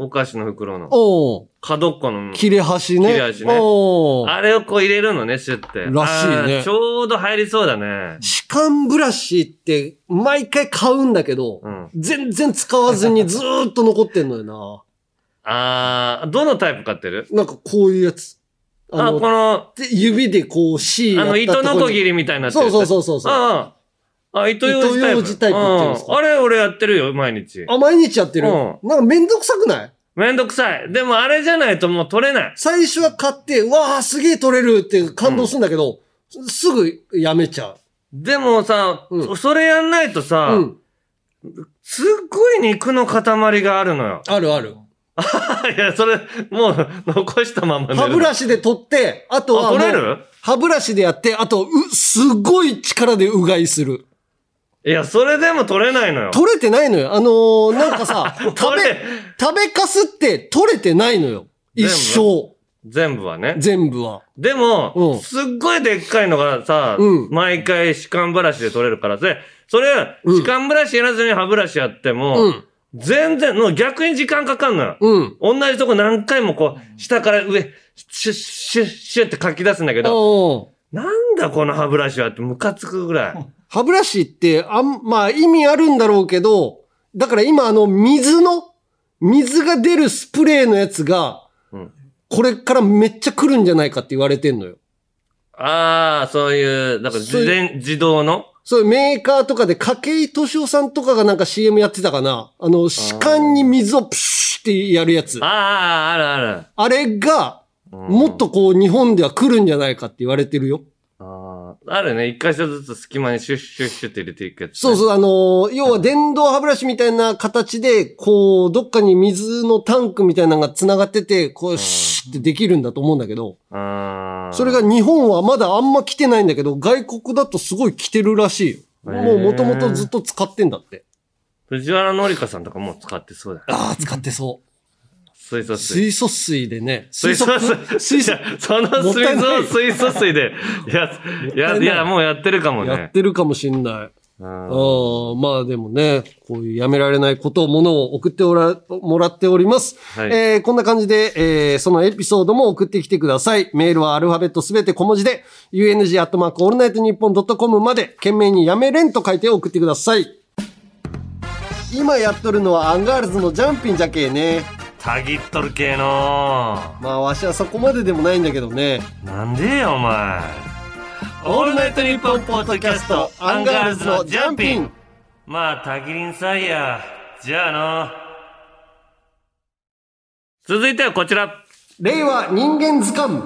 お菓子の袋の。おー角っこの。切れ端ね。切れ端ねおーあれをこう入れるのね、シュって。らしいねちょうど入りそうだね。歯間ブラシって毎回買うんだけど、うん。全然使わずに ずーっと残ってんのよな。あー、どのタイプ買ってる？なんかこういうやつ。ああの、この、で指でこう C あの、糸のこぎり。りみたいになってるそうそうそうそうそう。ああ。あ、糸ようじタイプ。糸ようじタイプっていうんですか？あれ俺やってるよ、毎日。あ、毎日やってる？うなんかめんどくさくない？めんどくさい。でもあれじゃないともう取れない。最初は買って、うわあすげえ取れるって感動するんだけど、すぐやめちゃでもさ、うんそそれやんないとう。さ、うん。すっごい肉の塊があるのよ。あるある。いや、それ、もう、残したまま歯ブラシで取って、あとは取れる？歯ブラシでやって、あと、う、すごい力でうがいする。いや、それでも取れないのよ。取れてないのよ。あのーなんかさ、食べ、食べかすって取れてないのよ。一生。全部はね。全部は。でも、うんすっごいでっかいのがさ、うん毎回歯間ブラシで取れるから、で、それ、うん歯間ブラシやらずに歯ブラシやっても、うん。全然、もう逆に時間かかんのよ。うん。同じとこ何回もこう、下から上、シュッシュッシュッって書き出すんだけど、なんだこの歯ブラシはってムカつくぐらい。歯ブラシって、あん、まあ意味あるんだろうけど、だから今あの水の、水が出るスプレーのやつが、うんこれからめっちゃ来るんじゃないかって言われてんのよ。ああ、そういう、なんか自然、自動の？そういうメーカーとかで、筧敏夫さんとかがなんか CM やってたかな？あの、歯間に水をプシュってやるやつ。ああ、あるある。あれが、うんもっとこう日本では来るんじゃないかって言われてるよ。あるね。一箇所ずつ隙間にシュッシュッシュって入れていくやつ、そうそう、あのー要は電動歯ブラシみたいな形で、こう、どっかに水のタンクみたいなのが繋がってて、こう、シュッってできるんだと思うんだけど。それが日本はまだあんま来てないんだけど、外国だとすごい来てるらしいよ。もう元々ずっと使ってんだって。藤原紀香さんとかもう使ってそうだよ。ああ、使ってそう。水素水。水素水でね。水素水。水素その水素、水素水で、いや、いや、いや、もうやってるかもやっね。てるかもしんない。うんああ、まあでもね、こういうやめられないことを、ものを送っておら、もらっております。はいえーこんな感じで、えーそのエピソードも送ってきてください。メールはアルファベットすべて小文字で、UNG アットマークオールナイトニッポンドットコムまで、件名にやめれんと書いて送ってください。今やっとるのはアンガールズのジャンピンじゃけえね。たぎっとる系のまあわしはそこまででもないんだけどね。なんでよ、お前。オールナイトニッポンポッドキャスト、アンガールズのジャンピン。まあ、たぎりんさいや。じゃあの。続いてはこちら。令和人間図鑑。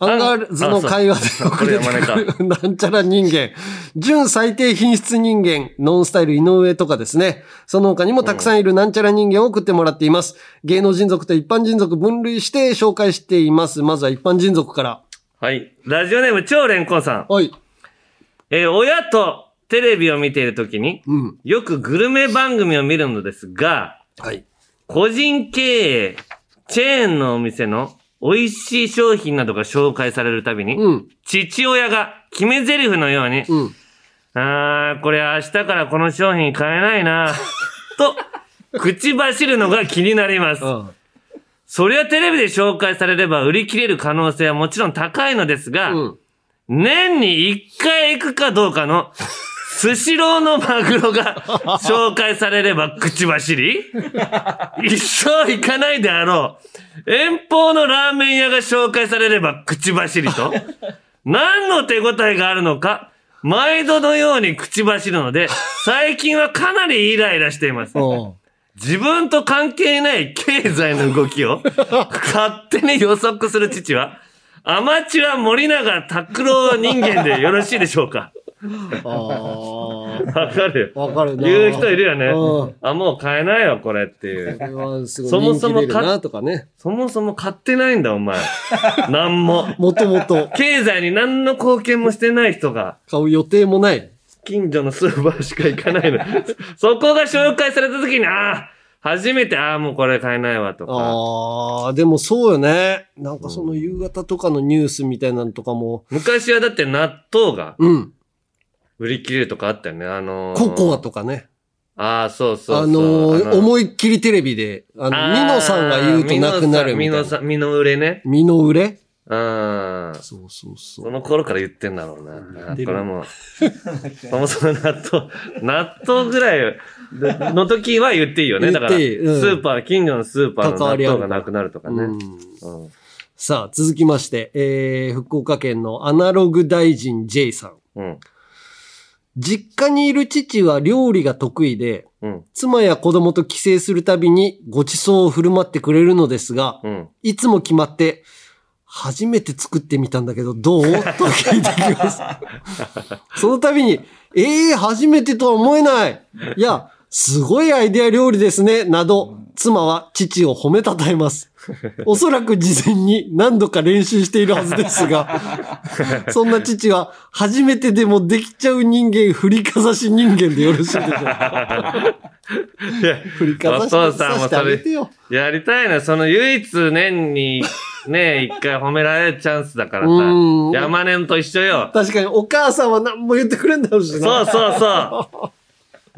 アンガールズの会話で送られてくる、なんちゃら人間。純最低品質人間、ノンスタイル井上とかですね。その他にもたくさんいるなんちゃら人間を送ってもらっています。芸能人族と一般人族分類して紹介しています。まずは一般人族から。はい。ラジオネーム超レンコンさん。はい。えー親とテレビを見ているときに、うん。よくグルメ番組を見るのですが、はい。個人経営、チェーンのお店の美味しい商品などが紹介されるたびに、うん。父親が決め台詞のように、うん。あー、これ明日からこの商品買えないな、と、口走るのが気になります。あそりゃテレビで紹介されれば売り切れる可能性はもちろん高いのですが、うん。年に一回行くかどうかの、スシローのマグロが 紹介されれば口走り？一生行かないであろう。遠方のラーメン屋が紹介されれば口走りと？何の手応えがあるのか、毎度のように口走るので、最近はかなりイライラしています。うん。自分と関係ない経済の動きを勝手に予測する父は、アマチュア森永拓郎人間でよろしいでしょうか？わかるよ。わかるな。言う人いるよねうん。あ、もう買えないよ、これっていう。これはすごいそもそも人気出るなとかね。そもそも買ってないんだ、お前。なんも。もともと経済に何の貢献もしてない人が、買う予定もない。近所のスーパーしか行かないの。そこが紹介された時に、ああ、初めて、ああ、もうこれ買えないわとか。ああ、でもそうよね。なんかその夕方とかのニュースみたいなのとかも、昔はだって納豆がうん。売り切れるとかあったよね。あのーココアとかね。ああ、そうそうそう。あのーあの思いっきりテレビで、あの、ミノさんが言うとなくなるみたいな。ミノさん、ミノ売れね。ミノ売れ？うん。そうそうそ。そうの頃から言ってんだろうな。これはもう、そもそも納豆、納豆ぐらいの時は言っていいよね。だから、ス言っていいうんーパー、近所のスーパーの納関わりある豆がなくなるとかね。さあ、続きまして、えー、福岡県のアナログ大臣 J さん。うん。実家にいる父は料理が得意で、うん。妻や子供と帰省するたびにご馳走を振る舞ってくれるのですが、うん。いつも決まって、初めて作ってみたんだけど、どう？と聞いてきます。その度に、ええ初めてとは思えない。いや、すごいアイデア料理ですね。など、妻は父を褒めたたえます。おそらく事前に何度か練習しているはずですが、そんな父は初めてでもできちゃう人間、振りかざし人間でよろしいでしょうか。振りかざしお父さんもさせてあげてよ。やりたいな。その唯一年に、ね、一回褒められるチャンスだからさうん。山根と一緒よ。確かにお母さんは何も言ってくれんだろうしな。そうそうそう。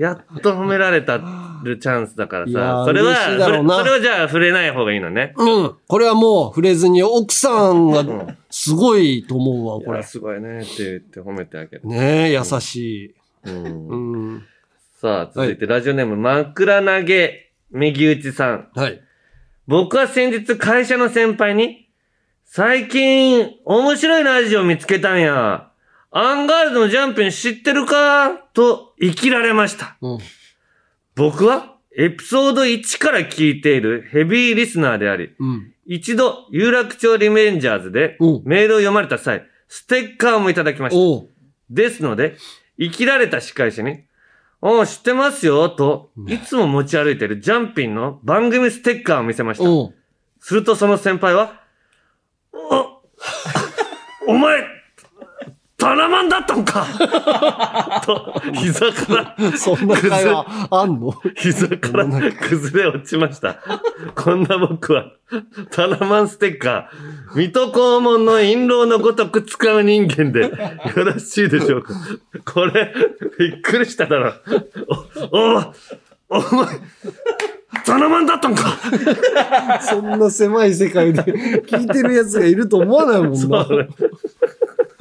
やっと褒められたるチャンスだからいやーさ。それは、嬉しいだろうなそれそれはじゃあ触れない方がいいのね。うん。これはもう触れずに、奥さんがすごいと思うわ、これこれ。すごいねって言って褒めてあげる。ねえ、優しい。うんうん。さあ、続いてラジオネーム、枕投げ、右打ちさん。はい。僕は先日会社の先輩に、最近、面白いラジオ見つけたんや。アンガールズのジャンピン知ってるか？とイキられました。うん。僕はエピソード1から聞いているヘビーリスナーであり、うん。一度、有楽町リベンジャーズでうんメールを読まれた際、ステッカーもいただきました。ですので、イキられた司会者に、おう知ってますよ、と、いつも持ち歩いているジャンピンの番組ステッカーを見せました。するとその先輩は、お、お前、タナマンだったんか と、膝から、そんな会話あんの？膝から崩れ落ちました。こんな僕は、タナマンステッカー、水戸黄門の印籠のごとく使う人間でよろしいでしょうかこれ、びっくりしただろ。お、お、お前、タナマンだったんかそんな狭い世界で聞いてる奴がいると思わないもんな。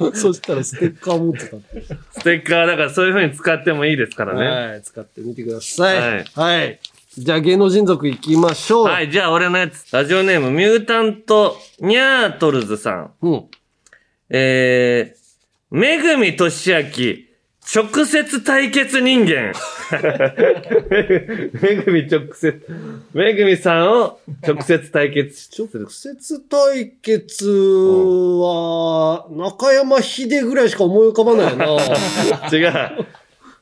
そしたらステッカー持ってたって。ステッカーだからそういう風に使ってもいいですからね。はい。使ってみてください。はいはい。じゃあ芸能人族行きましょう。はい、じゃあ俺のやつ。ラジオネーム、ミュータント、ニャートルズさん。うん。えー、めぐみとしあき、直接対決人間。めぐみ直接、めぐみさんを直接対決する。直接対決は、中山秀ぐらいしか思い浮かばないな。違う。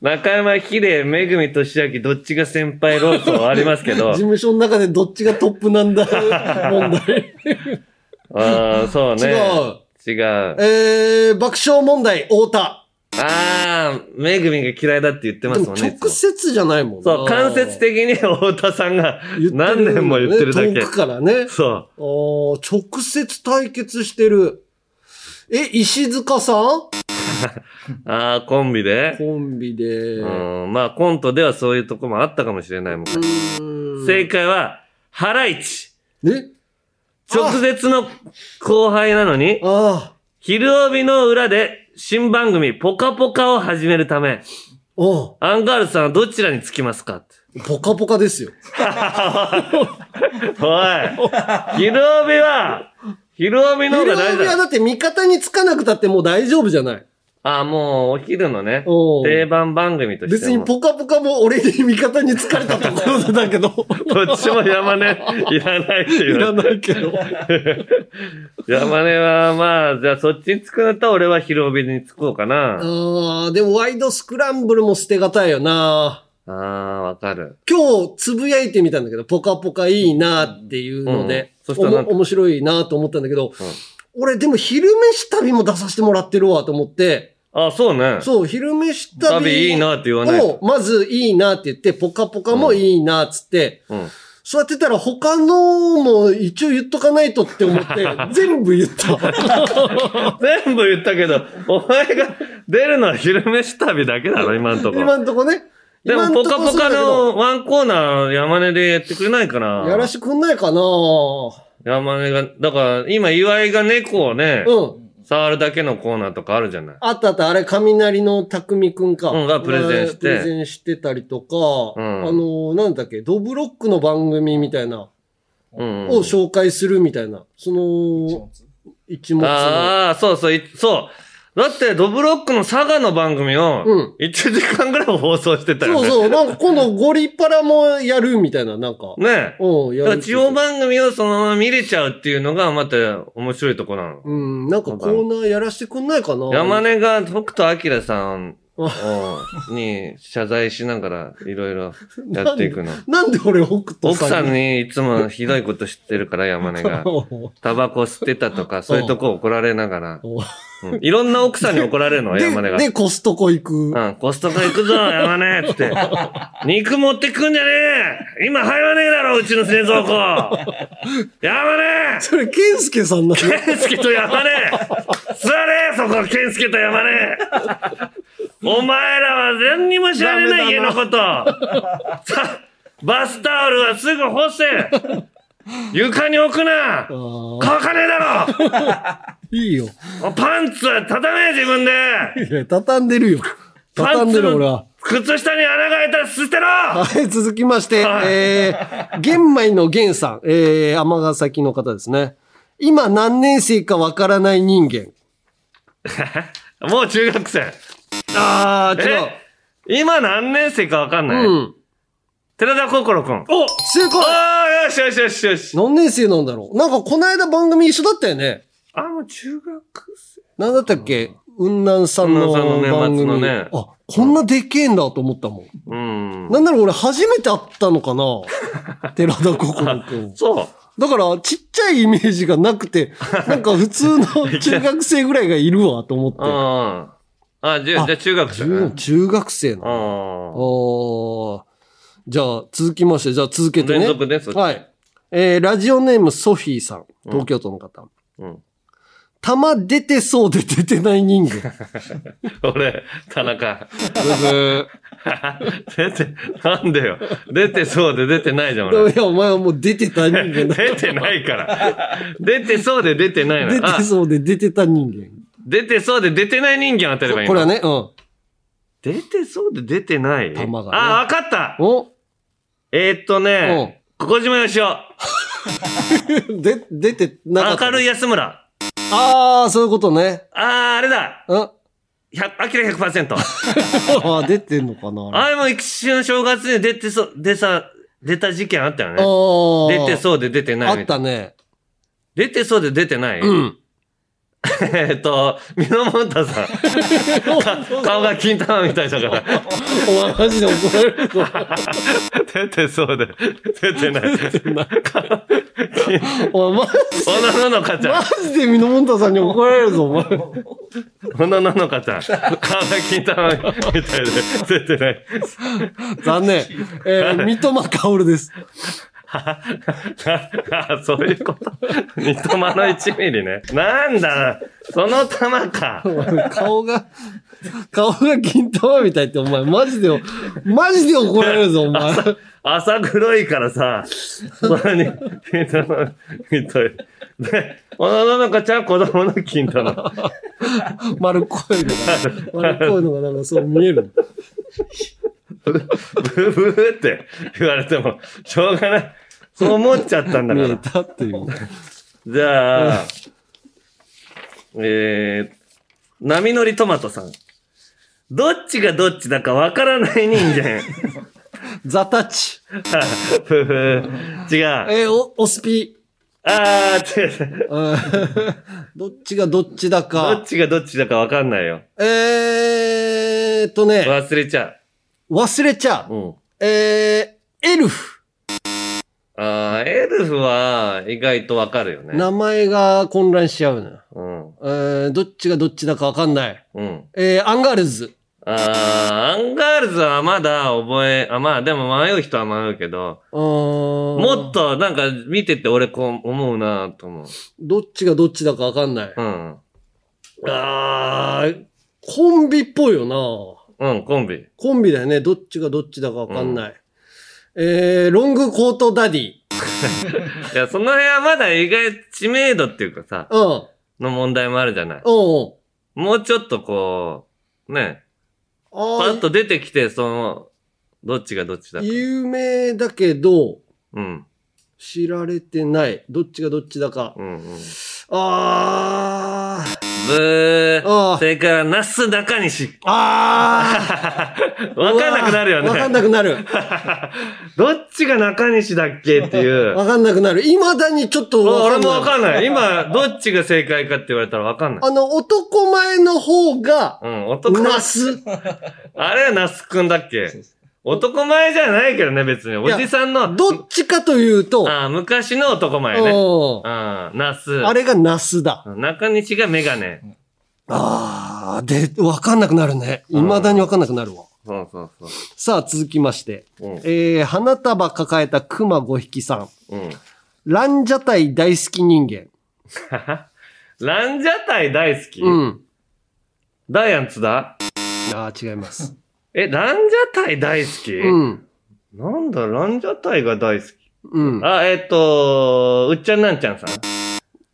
中山秀、めぐみとしあき、どっちが先輩論争ありますけど事。務所の中でどっちがトップなんだ 問題。ああ、そうね。違う。違う。えー、爆笑問題、太田。ああ、めぐみが嫌いだって言ってまですももんね。直接じゃないもんな。そう、間接的に 太田さんが何年も言ってるだけ。ね遠くからね。そう。おー直接対決してる。え、石塚さん？ああ、コンビで？コンビで。うん、まあコントではそういうとこもあったかもしれないもん。うん正解は、ハライチ。え？直接の後輩なのに、ああ。昼帯の裏で新番組ポカポカを始めるため、おうアンガールズさんはどちらにつきますか？ポカポカですよ。おい、昼帯は、昼帯の方昼が大事だ。帯はだって味方につかなくたってもう大丈夫じゃない。あ、もうお昼のね、定番番組としても。別にポカポカも俺に味方につかれたところでだけど。どっちも山根いらないっていう。いらないけど。山根はまあ、じゃあそっちにつくんだったら俺は昼帯につこうかな。ああ、でもワイドスクランブルも捨てがたいよな。ああ、わかる。今日つぶやいてみたんだけど、ポカポカいいなっていうので、うんそしたらなん面白いなと思ったんだけど、俺でも昼飯旅も出させてもらってるわと思って、あ、そうね。そう、昼飯旅。旅いいなって言わないとを、まずいいなって言って、ポカポカもいいなっつって、うん。そうやってたら他のも一応言っとかないとって思って、全部言った。全部言ったけど、お前が出るのは昼飯旅だけだろ、今んとこ。今んとこね。でも、ぽかぽかのワンコーナー山根でやってくれないかなやらしてくんないかな山根が、だから、今、岩井が猫をね、うん。触るだけのコーナーとかあるじゃない。あったあった、あれ、雷の匠くんか。うんがプレゼンしてプレゼンしてたりとか、んあの、なんだっけ、ドブロックの番組みたいな、うん、を紹介するみたいな。その、一物？の。ああ、そうそう、いそう。だって、ドブロックの佐賀の番組を、1時間ぐらい放送してたよね。そうそう、なんか今度ゴリパラもやるみたいな、なんか。ねうん、やる地方番組をそのまま見れちゃうっていうのがまた面白いとこなの。うん、なんかコーナーやらしてくんないかな山根が北斗晶さんをに謝罪しながらいろいろやっていくの。なんで俺北斗奥さんにいつもひどいこと知ってるから山根が。タバコ吸ってたとか、そういうとこ怒られながら。うん。いろんな奥さんに怒られるの、山根が。で、でコストコ行く。うん、コストコ行くぞ、山根って。肉持ってくんじゃねえ。今入らねえだろ、うちの製造庫。山根。それ、ケンスケさんなのケンスケと山根。座れそこ、ケンスケと山根お前らは何にも知られない家のことさ、バスタオルはすぐ干せ床に置くな乾かねえだいいよ。ろパンツは畳め自分でいや、畳んでるよ。畳んでる俺は。靴下に穴が開いたら捨てろはい、続きまして、えー、玄米の玄さん、えー、尼崎の方ですね。今何年生かわからない人間。もう中学生。あー、違う。え？今何年生かわかんない、うん。寺田心くん。お正解ああ、よしよしよしよし。何年生なんだろうなんかこの間番組一緒だったよね。あ、もう中学生。なんだったっけ？雲南さんの雲南さんのね番組。松のねあ、こんなでけえんだと思ったもん。うん。なんだろう俺初めて会ったのかな？寺田心くん。そう。だから、ちっちゃいイメージがなくて、なんか普通の 中学生ぐらいがいるわと思って。ああ。あ、じゃあ、じゃあ中学生ね。中学生の？ああ。じゃあ、続きまして、じゃあ続けてね。連続でそっちはい。えー、ラジオネームソフィーさん。東京都の方。うん。玉出てそうで出てない人間。俺、田中。出て、なんでよ。出てそうで出てないじゃん。いや、お前はもう出てた人間だ。出てないから。出てそうで出てないの。出てそうで出てた人間。出てそうで出てない人間当てればいいの？これはね、うん。出てそうで出てない？玉がねあ、わかったおえーっとね、小島よしお。で、出てなかった。明るい安村。ああ、そういうことね。あー、あれだ。うん。百アキラ100%。ああ、出てんのかなあれも一瞬正月に出てそう、出さ、出た事件あったよね。出てそうで出てないあったね。出てそうで出てない？うん。えっと、ミノモンタさん。か 顔が金玉みたいだから。お前マジで怒られるぞ。出てそうで、出てない。お前マジおのののかちゃん。マジでミノモンタさんに怒られるぞ、お前。おのののかちゃん。顔が金玉みたいで出てない。残念。えー、三笘薫です。あ、そういうこと。三笘の1ミリね。なんだ、その玉か。顔が、顔が金玉みたいって、お前マジで、マジで怒られるぞ、お前。朝黒いからさ、それに、金玉みたい。で、おのののかちゃんは子供の金玉。丸っこいのが、丸っこいのがなんかそう見える。ブーブーって言われても、しょうがない。そう思っちゃったんだか見えら。たっていう。じゃあ、えー、波乗りトマトさん。どっちがどっちだかわからない人間。ザタッチ。ふふ違う。えー、お、オスピあー、違う。ー。どっちがどっちだどかっ。ちがどっちだかわかんないよ。えーっとね、忘れちゃ忘れちゃう。うう。ん。えー、エルフ。ああ、エルフは意外とわかるよね。名前が混乱しちゃうのよ。うん。えー、どっちがどっちだかわかんない。うん。えー、アンガールズ。ああ、アンガールズはまだ覚え、あ、まあでも迷う人は迷うけど、もっとなんか見てて俺こう思うなと思う。どっちがどっちだかわかんない。うん。あー、コンビっぽいよな。うん、コンビ。コンビだよね。どっちがどっちだかわかんない。えー、ロングコートダディ。いや、その辺はまだ意外知名度っていうかさ、うん。の問題もあるじゃない。うん。もうちょっとこう、ね、あパッと出てきて、その、どっちがどっちだか。有名だけど、うん。知られてない。どっちがどっちだか。うんうん。あー。ブー。あー正解は、なすなかにし。あわかんなくなるよね。わかんなくなる。どっちが中西だっけっていう。わかんなくなる。未だにちょっとわかんない。俺もわかんない。今、どっちが正解かって言われたらわかんない。あの、男前の方が、うん、男前ナ。ス。あれは那須くんだっけ？男前じゃないけどね、別に。おじさんの、どっちかというと、ああ昔の男前ね。うんうん、那須。あれがナスだ。中西がメガネ。ああ、で、わかんなくなるね。未だにわかんなくなるわ。そうそうそう。さあ、続きまして。うんえー、花束抱えた熊5匹さん。うん。ランジャタイ大好き人間。ランジャタイ大好き？うん。ダイアンツだ？ああ、違います。え、ランジャタイ大好き？うん。なんだ、ランジャタイが大好き。うん。ああ、えっ、と、うっちゃんなんちゃんさん。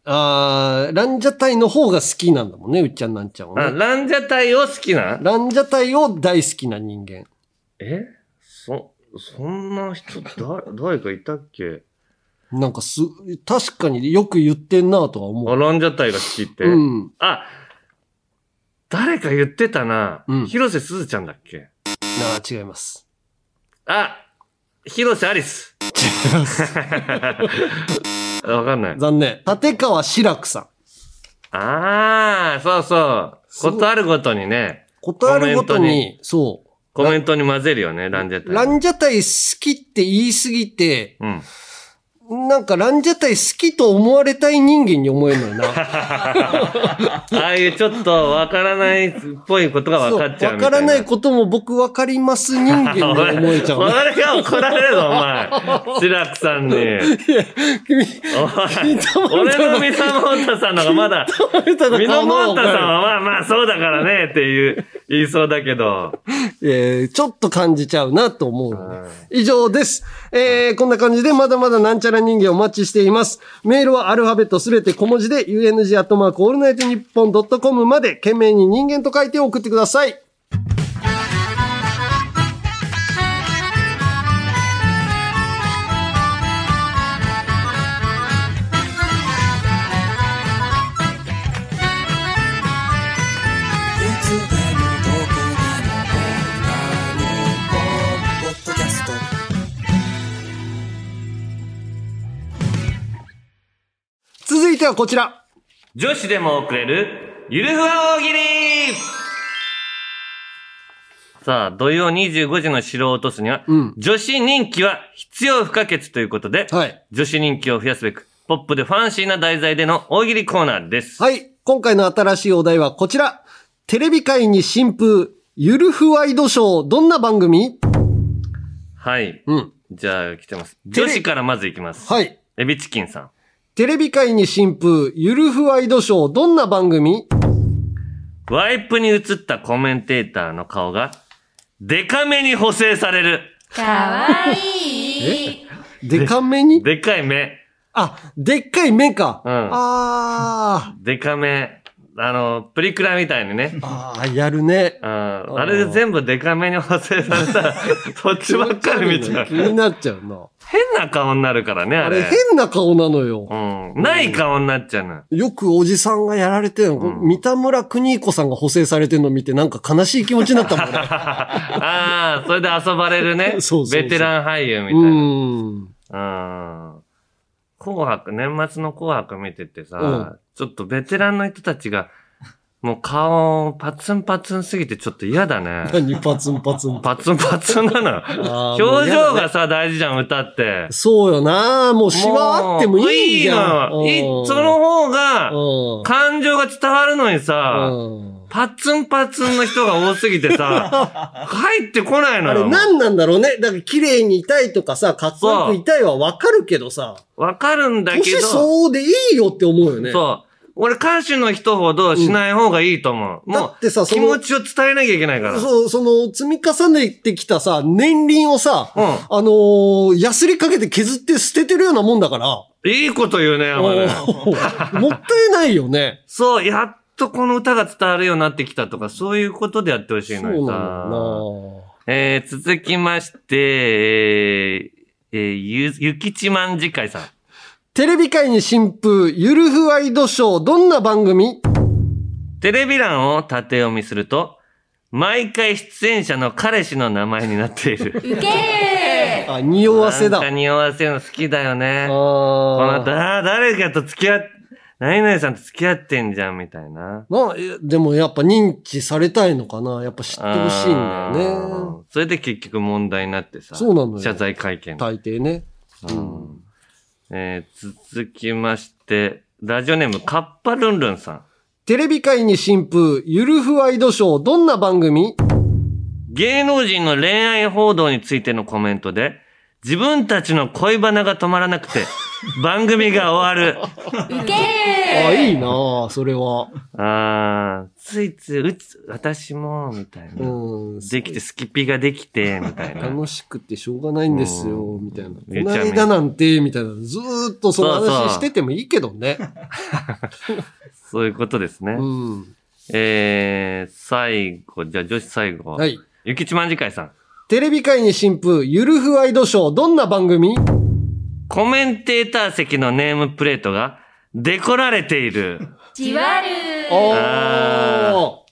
あー、ランジャタイの方が好きなんだもんね、うっちゃんなんちゃんはあ、ね。ランジャタイを好きな？ランジャタイを大好きな人間。え？そ、そんな人、だ、誰かいたっけ？なんかす、確かによく言ってんなとは思あ、う。ランジャタイが好きって。うん。あ、誰か言ってたな。うん広瀬すずちゃんだっけ？ああ、違います。あ、広瀬アリス。違います。わかんない。残念。立川志らくさん。ああ、そうそう。ことあるごとにね、ことあるごとコメントに、そコメントに混ぜるよね、ランジャタう。イ。ランジャタイ好きって言いすぎて、うん。なんかランジャタイ好きと思われたい人間に思えるのよな。ああいうちょっとわからないっぽいことが分かっちゃうわ。からないことも僕わかります人間に思えちゃうね。俺が怒られるぞ、お前。白くさんに。おい俺の三田モンタさんの方がまだ、三田モンタさんはまあまあそうだからねっていう、言いそうだけど。えーちょっと感じちゃうなと思う。以上です。えーこんな感じでまだまだなんちゃら人間お待ちしています。メールはアルファベットすべて小文字で UNG アットマークオールナイトニッポンドットコムまで件名に人間と書いて送ってください。いてはこちら。女子でも送れる、ゆるふわ大喜利さあ、土曜25時の城を落とすには、うん女子人気は必要不可欠ということで、はい。女子人気を増やすべく、ポップでファンシーな題材での大喜利コーナーです。はい。今回の新しいお題はこちら。テレビ界に新風、ゆるふワイドショー、どんな番組？はい。うん。じゃあ、来てます。テレ女子からまずいきます。はい。エビチキンさん。テレビ界に新風、ゆるふワイドショー、どんな番組？ワイプに映ったコメンテーターの顔が、デカめに補正される。かわいい。でかめに？でかい目。あ、でっかい目か。うんあでかめ。あの、プリクラみたいにね。ー。あー、やるね。ああれで全部デカめに補正されたら、そっちばっかり見ちゃう気。になっちゃうな。変な顔になるからね、あれ。あれ変な顔なのよ。うん。ない顔になっちゃうの。よくおじさんがやられてるの、うん三田村邦彦さんが補正されてるの見てなんか悲しい気持ちになったもんね。ああ、それで遊ばれるね。そうそうベテラン俳優みたういな。ん。うん。紅白、年末の紅白見ててさ、うんちょっとベテランの人たちが、もう顔、パツンパツンすぎてちょっと嫌だね。何？パツンパツン。パツンパツンなの。表情がさ、大事じゃん、歌って。そうよなもうシワあってもいいじゃん。いいのその方が、うん感情が伝わるのにさ、うんパツンパツンの人が多すぎてさ、入ってこないのあれよ。何なんだろうね。だから綺麗にいたいとかさ、かっこよくいたいはわかるけどさ、わかるんだけ年ど、相応でいいよって思うよね。そう。俺歌手の人ほどしない方がいいと思う。だもってさ気持ちを伝えなきゃいけないから。そう、その、積み重ねてきたさ、年輪をさ、うんあのー、ヤスリかけて削って捨ててるようなもんだから、いいこと言うね、山根。もったいないよね。そう、やっとこの歌が伝わるようになってきたとか、そういうことでやってほしいのにそうえー、続きまして、えー、えーゆ、ゆきちまんじかいさん。なテレビ界に新風、ゆるふワイドショー、どんな番組？テレビ欄を縦読みすると、毎回出演者の彼氏の名前になっている。ウケあ、匂わせだ。なんか匂わせるの好きだよね。あこのーだ、誰かと付き合っ、何々さんと付き合ってんじゃん、みたいな。なえでもやっぱ認知されたいのかなやっぱ知ってほしいんだよあね。ーそれで結局問題になってさ。そうなのよ謝罪会見。大抵ね。うんえー続きまして、ラジオネーム、カッパルンルンさん。テレビ界に新風、ゆるふワイドショー、どんな番組？芸能人の恋愛報道についてのコメントで、自分たちの恋バナが止まらなくて、番組が終わる。ウケあ、いいなあそれは。あー、ついつい、うつ、私も、みたいな。うん。できて、スキピができて、みたいな。楽しくてしょうがないんですよ、みたいな。この間なんて、みたいな。ずーっとその話しててもいいけどね。そういうことですね。うん。えー、最後、じゃあ女子最後。はい。ゆきちまんじかいさん。テレビ界に新風、ゆるふワイドショー、どんな番組？コメンテーター席のネームプレートが、デコられている。じわるあお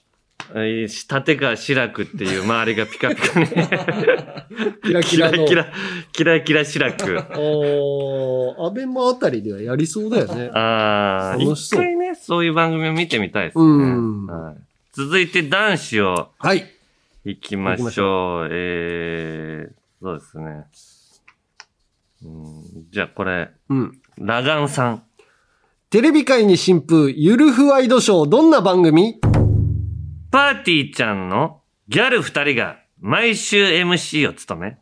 ーえー立川志らくっていう周りがピカピカに。キラキラの。キラキラキラ志らく。おー、アベマあたりではやりそうだよね。ああ、楽しそう一回ね、そういう番組を見てみたいですね。うんはい、続いて男子をはい。行きましょう。えー、そうですね。うん、じゃあこれ、うん。ラガンさん。テレビ界に新風、ゆるふワイドショー、どんな番組？パーティーちゃんのギャル二人が毎週 MC を務め、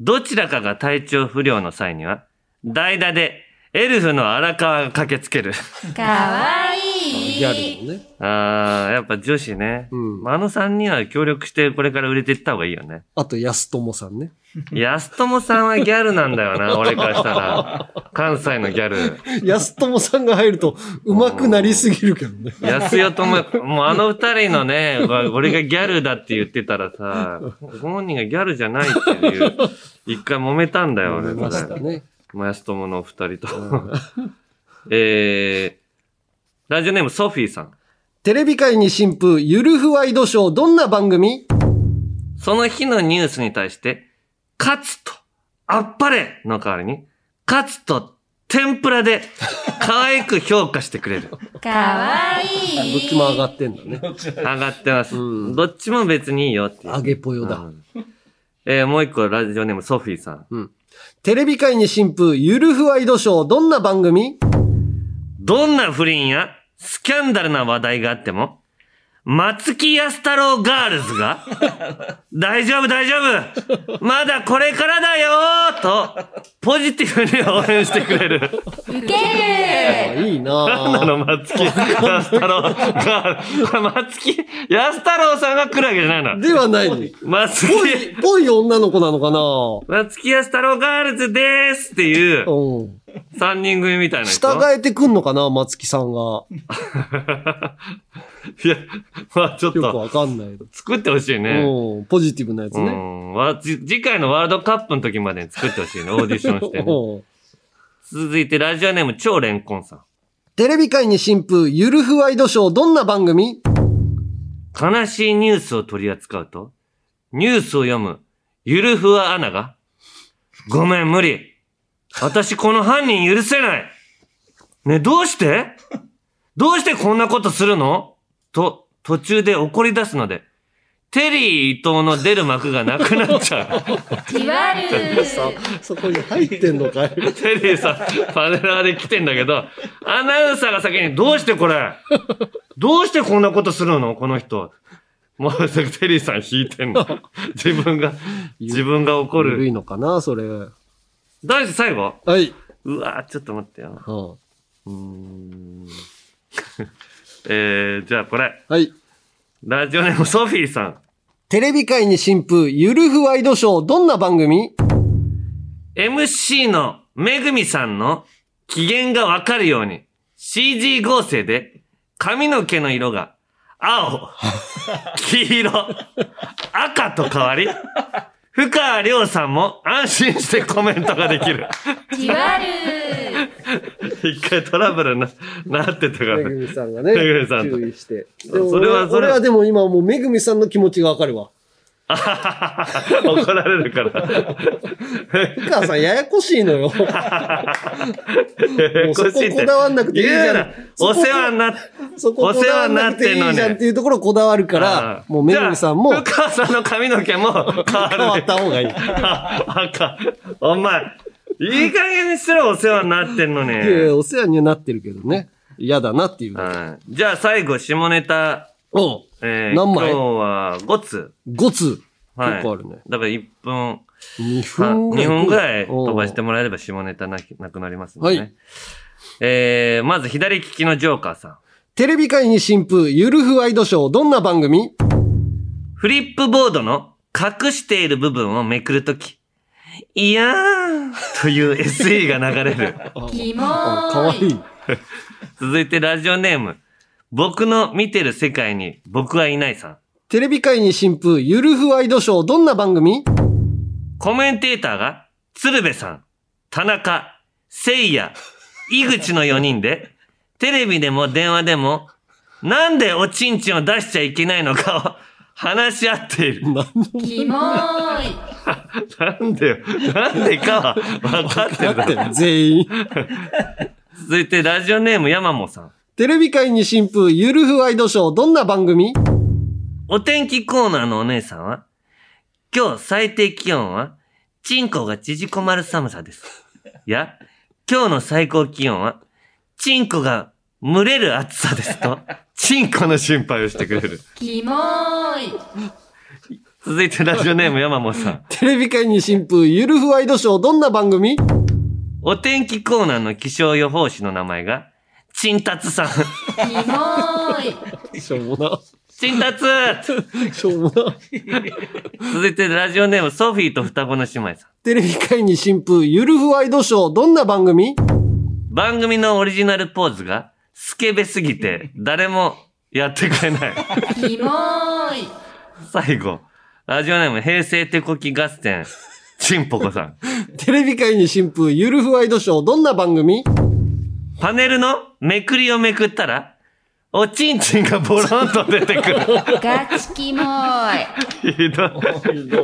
どちらかが体調不良の際には、代打でエルフの荒川が駆けつける。かわいいギャルのね。あー、やっぱ女子ね。うんあの三人は協力してこれから売れていった方がいいよね。あと、安友さんね。安友さんはギャルなんだよな、俺からしたら。関西のギャル。安友さんが入ると、上手くなりすぎるけどね。安代とも、もうあの二人のね、俺がギャルだって言ってたらさ、本人がギャルじゃないっていう、一回揉めたんだよ、俺。思いましたね。もやすともの二人と。えー、ラジオネームソフィーさん。テレビ界に新風、ゆるふワイドショー、どんな番組？その日のニュースに対して、勝つと、あっぱれの代わりに、勝つと、天ぷらで、可愛く評価してくれる。かわどいいっちも上がってんだね。上がってます。うんどっちも別にいいよっていう。揚げぽよだ。うんえーもう一個ラジオネームソフィーさん。テレビ界に新風、ゆるふワイドショー、どんな番組？どんな不倫や？スキャンダルな話題があっても、松木安太郎ガールズが、大丈夫大丈夫まだこれからだよーと、ポジティブに応援してくれる。ウケあるいいななんなの松木安太郎ガールズ。松木安太郎さんが来るわけじゃないの。ではないの。松ぽい木、、ぽい女の子なのか松木安太郎ガールズでーすっていうなうん。三人組みたいな人。従えてくんのかな松木さんが。いや、まあちょっよくとわかんない。作ってほしいね。うん。ポジティブなやつうね。んわじ次回のワールドカップの時までに作ってほしいね。オーディションしてね。うん続いてラジオネーム超レンコンさん。テレビ界に新風、ゆるふワイドショー、どんな番組？悲しいニュースを取り扱うと、ニュースを読む、ゆるふわアナが、ごめん、無理。私この犯人許せない。ね、どうして？どうしてこんなことするの？と、途中で怒り出すので、テリー伊藤の出る幕がなくなっちゃう。じわる さそこに入ってんのかい？テリーさん、パネラーで来てんだけど、アナウンサーが先に、どうしてこれ？どうしてこんなことするの？この人。もう、テリーさん引いてんの。自分が、自分が怒る。悪いのかな？それ。は大事最後？い。うわーちょっと待ってよ。はうーん。えー、じゃあこれ。あはい。ラジオネームソフィーさん。テレビ界に新風、ゆるふワイドショー、どんな番組？MC のめぐみさんの機嫌がわかるように CG 合成で髪の毛の色が青、黄色、赤と変わり、深川亮さんも安心してコメントができる。じわる一回トラブルな、なってたからめぐみさんがね、めぐみさんと注意して。でもそれはそれ俺はでも今もうめぐみさんの気持ちがわかるわ。怒られるから。お母さんややこしいのよ。もうそここだわんなくていいじゃん。お世話になっそここだわんなくていいじゃんっていうところこだわるから、もうめぐみさんもじゃあ深川さんの髪の毛も変わる。変わった方がいい。あ赤。お前、いい加減にしろお世話になってんのに。いやいやお世話にはなってるけどね。嫌だなっていう。はいじゃあ最後、下ネタ。おうえー、何枚？今日は5つ。5つ。はい。結構あるね。だから1分、2分ぐらい。2分ぐらい飛ばしてももらえれば下ネタなきなくなりますね。はいえー、まず左利きのジョーカーさん。テレビ界に新風、ゆるふワイドショー、どんな番組？フリップボードの隠している部分をめくるとき、いやーという SE が流れる。キモあかわいい。続いてラジオネーム。僕の見てる世界に僕はいないさん。テレビ界に新風、ゆるふワイドショー、どんな番組？コメンテーターが鶴瓶さん、田中、聖夜、井口の4人で、テレビでも電話でも、なんでおちんちんを出しちゃいけないのかを話し合っている。キモーいなんでよ、なんでかは分かってるだろ。全員。続いてラジオネーム山もさん。テレビ界に新風、ゆるふワイドショー、どんな番組？お天気コーナーのお姉さんは、今日最低気温は、チンコが縮こまる寒さです。いや、今日の最高気温は、チンコが蒸れる暑さですと、チンコの心配をしてくれる。キモーい続いてラジオネーム山本さん。テレビ界に新風、ゆるふワイドショー、どんな番組？お天気コーナーの気象予報士の名前が、チンタツさん。キモーいしょうもな。チンタツしょうもな。続いてラジオネームソフィーと双子の姉妹さん。テレビ界に新風、ゆるふワイドショー、どんな番組？番組のオリジナルポーズが、スケベすぎて、誰もやってくれない。キモーい最後、ラジオネーム平成手こき合戦、チンポコさん。テレビ界に新風、ゆるふワイドショー、どんな番組？パネルのめくりをめくったら、おちんちんがボロンと出てくる。ガチキモーいひど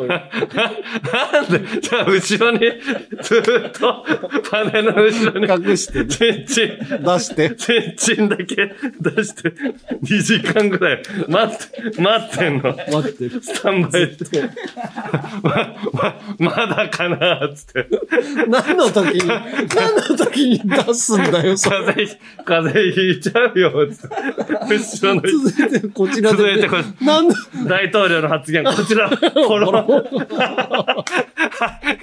い。なんで、じゃあ後ろに、ずっと、パネルの後ろに、隠して、ちんちん、出して。ちんちんだけ出して、2時間ぐらい待って、待ってんの。待ってる。スタンバイして。ま、ま、まだかなつって。何の時に、何の時に出すんだよ、それ。風邪ひ、風邪ひいちゃうよ。つって。後ろの続いて、こちらで続いてこれ。なんで、大統領の発言、こちら、この、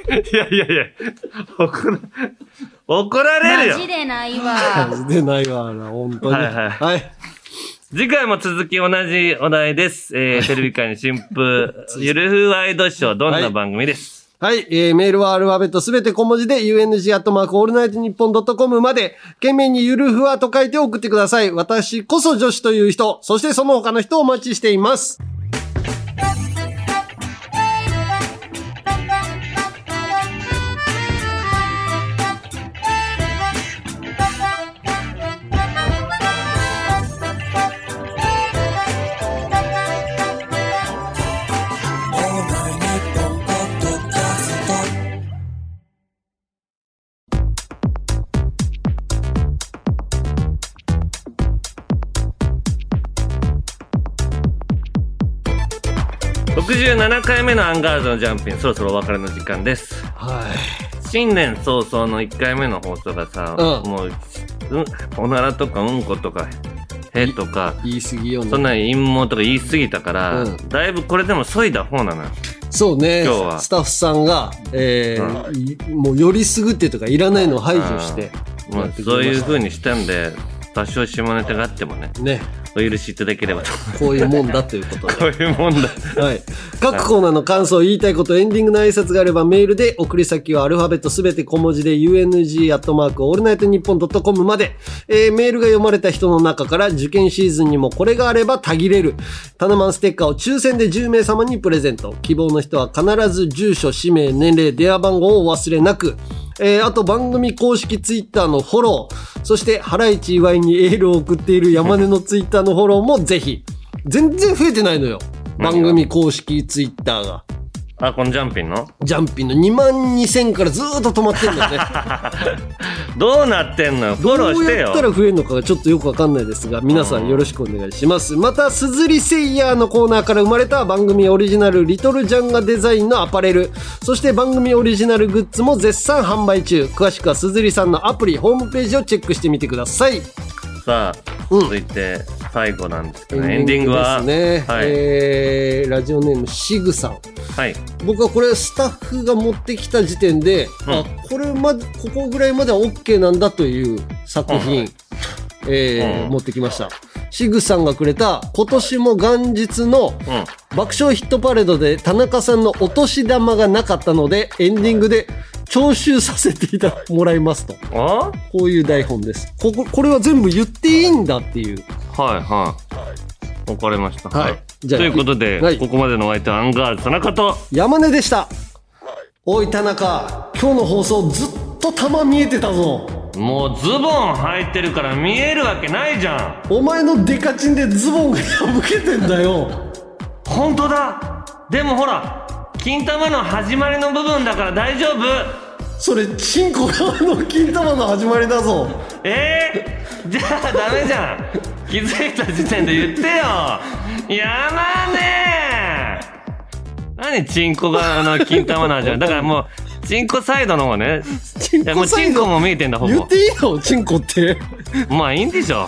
いやいやいや、怒ら、怒られるよマジ。でないわ出ないわな、本当に。はいはいはい。次回も続き同じお題です。えー、テレビ界の新風、ゆるふワイドショー、どんな番組です？はい、はいえー、メールはアルファベットすべて小文字で、UNG アットマークオールナイトニッポンドットコムまで、件名にゆるふわと書いて送ってください。私こそ女子という人、そしてその他の人をお待ちしています。67回目のアンガールズのジャンピン、そろそろお別れの時間です。はい。新年早々の1回目の放送がさ、うんもう、うん、おならとかうんことか、へとか、言い過ぎよね。そんな陰謀とか言い過ぎたから、うんだいぶこれでも削いだ方なのよ。そうね。今日はスタッフさんが、えーいもうよりすぐってとかいらないのを排除して。もうそういう風にしたんで、多少下ネタがあってもね、ね。お許しいただければと。こういうもんだということで。こういうもんだ。はい。各コーナーの感想、言いたいこと、エンディングの挨拶があればメールで、送り先はアルファベットすべて小文字で UNG アットマークオールナイトニッポンドットコムまで、えー、メールが読まれた人の中から受験シーズンにもこれがあればたぎれる。タナマンステッカーを抽選で10名様にプレゼント。希望の人は必ず住所、氏名、年齢、電話番号をお忘れなく。えー、あと番組公式ツイッターのフォロー、そして、ハライチ岩井にエールを送っている山根のツイッターのフォローもぜひ。全然増えてないのよ。番組公式ツイッターが。あ、このジャンピンの？ジャンピンの2万2000からずーっと止まってんだよね。どうなってんの？よ。フォローしてよどうやった。ら増えるのかがちょっとよくわかんないですが、皆さんよろしくお願いします。また、すずりセイヤーのコーナーから生まれた番組オリジナルリトルジャンガデザインのアパレル、そして番組オリジナルグッズも絶賛販売中。詳しくはすずりさんのアプリ、ホームページをチェックしてみてください。さあ、うん続いて、最後なんですけどね、エンディングは、ですね。はい、えー、ラジオネームシグさん。はい。僕はこれスタッフが持ってきた時点で、うんあこれまでここぐらいまでは OK なんだという作品、えーうん持ってきましたシグさんがくれた今年も元日のうん。爆笑ヒットパレードで田中さんのお年玉がなかったのでエンディングで徴収させていたもらいますと。あ？こういう台本です。こここれは全部言っていいんだっていう。はいはい。わかりました。はい。じゃあということで、はい。ここまでのお相手はアンガールズ田中と、山根でした。おい田中。今日の放送ずっと玉見えてたぞもうズボン履いてるから見えるわけないじゃん。お前のデカチンでズボンが破けてんだよ。本当だ。でもほら、金玉の始まりの部分だから大丈夫。それチンコ側の金玉の始まりだぞ。えー、じゃあダメじゃん。気づいた時点で言ってよ。やまねえ。何チンコ側の金玉の始まり？だからもう、チンコサイドの方ね。チンいやもうチンコも見えてんだ、ほぼ言っ。ていいの？チンコってまあいいんでしょ。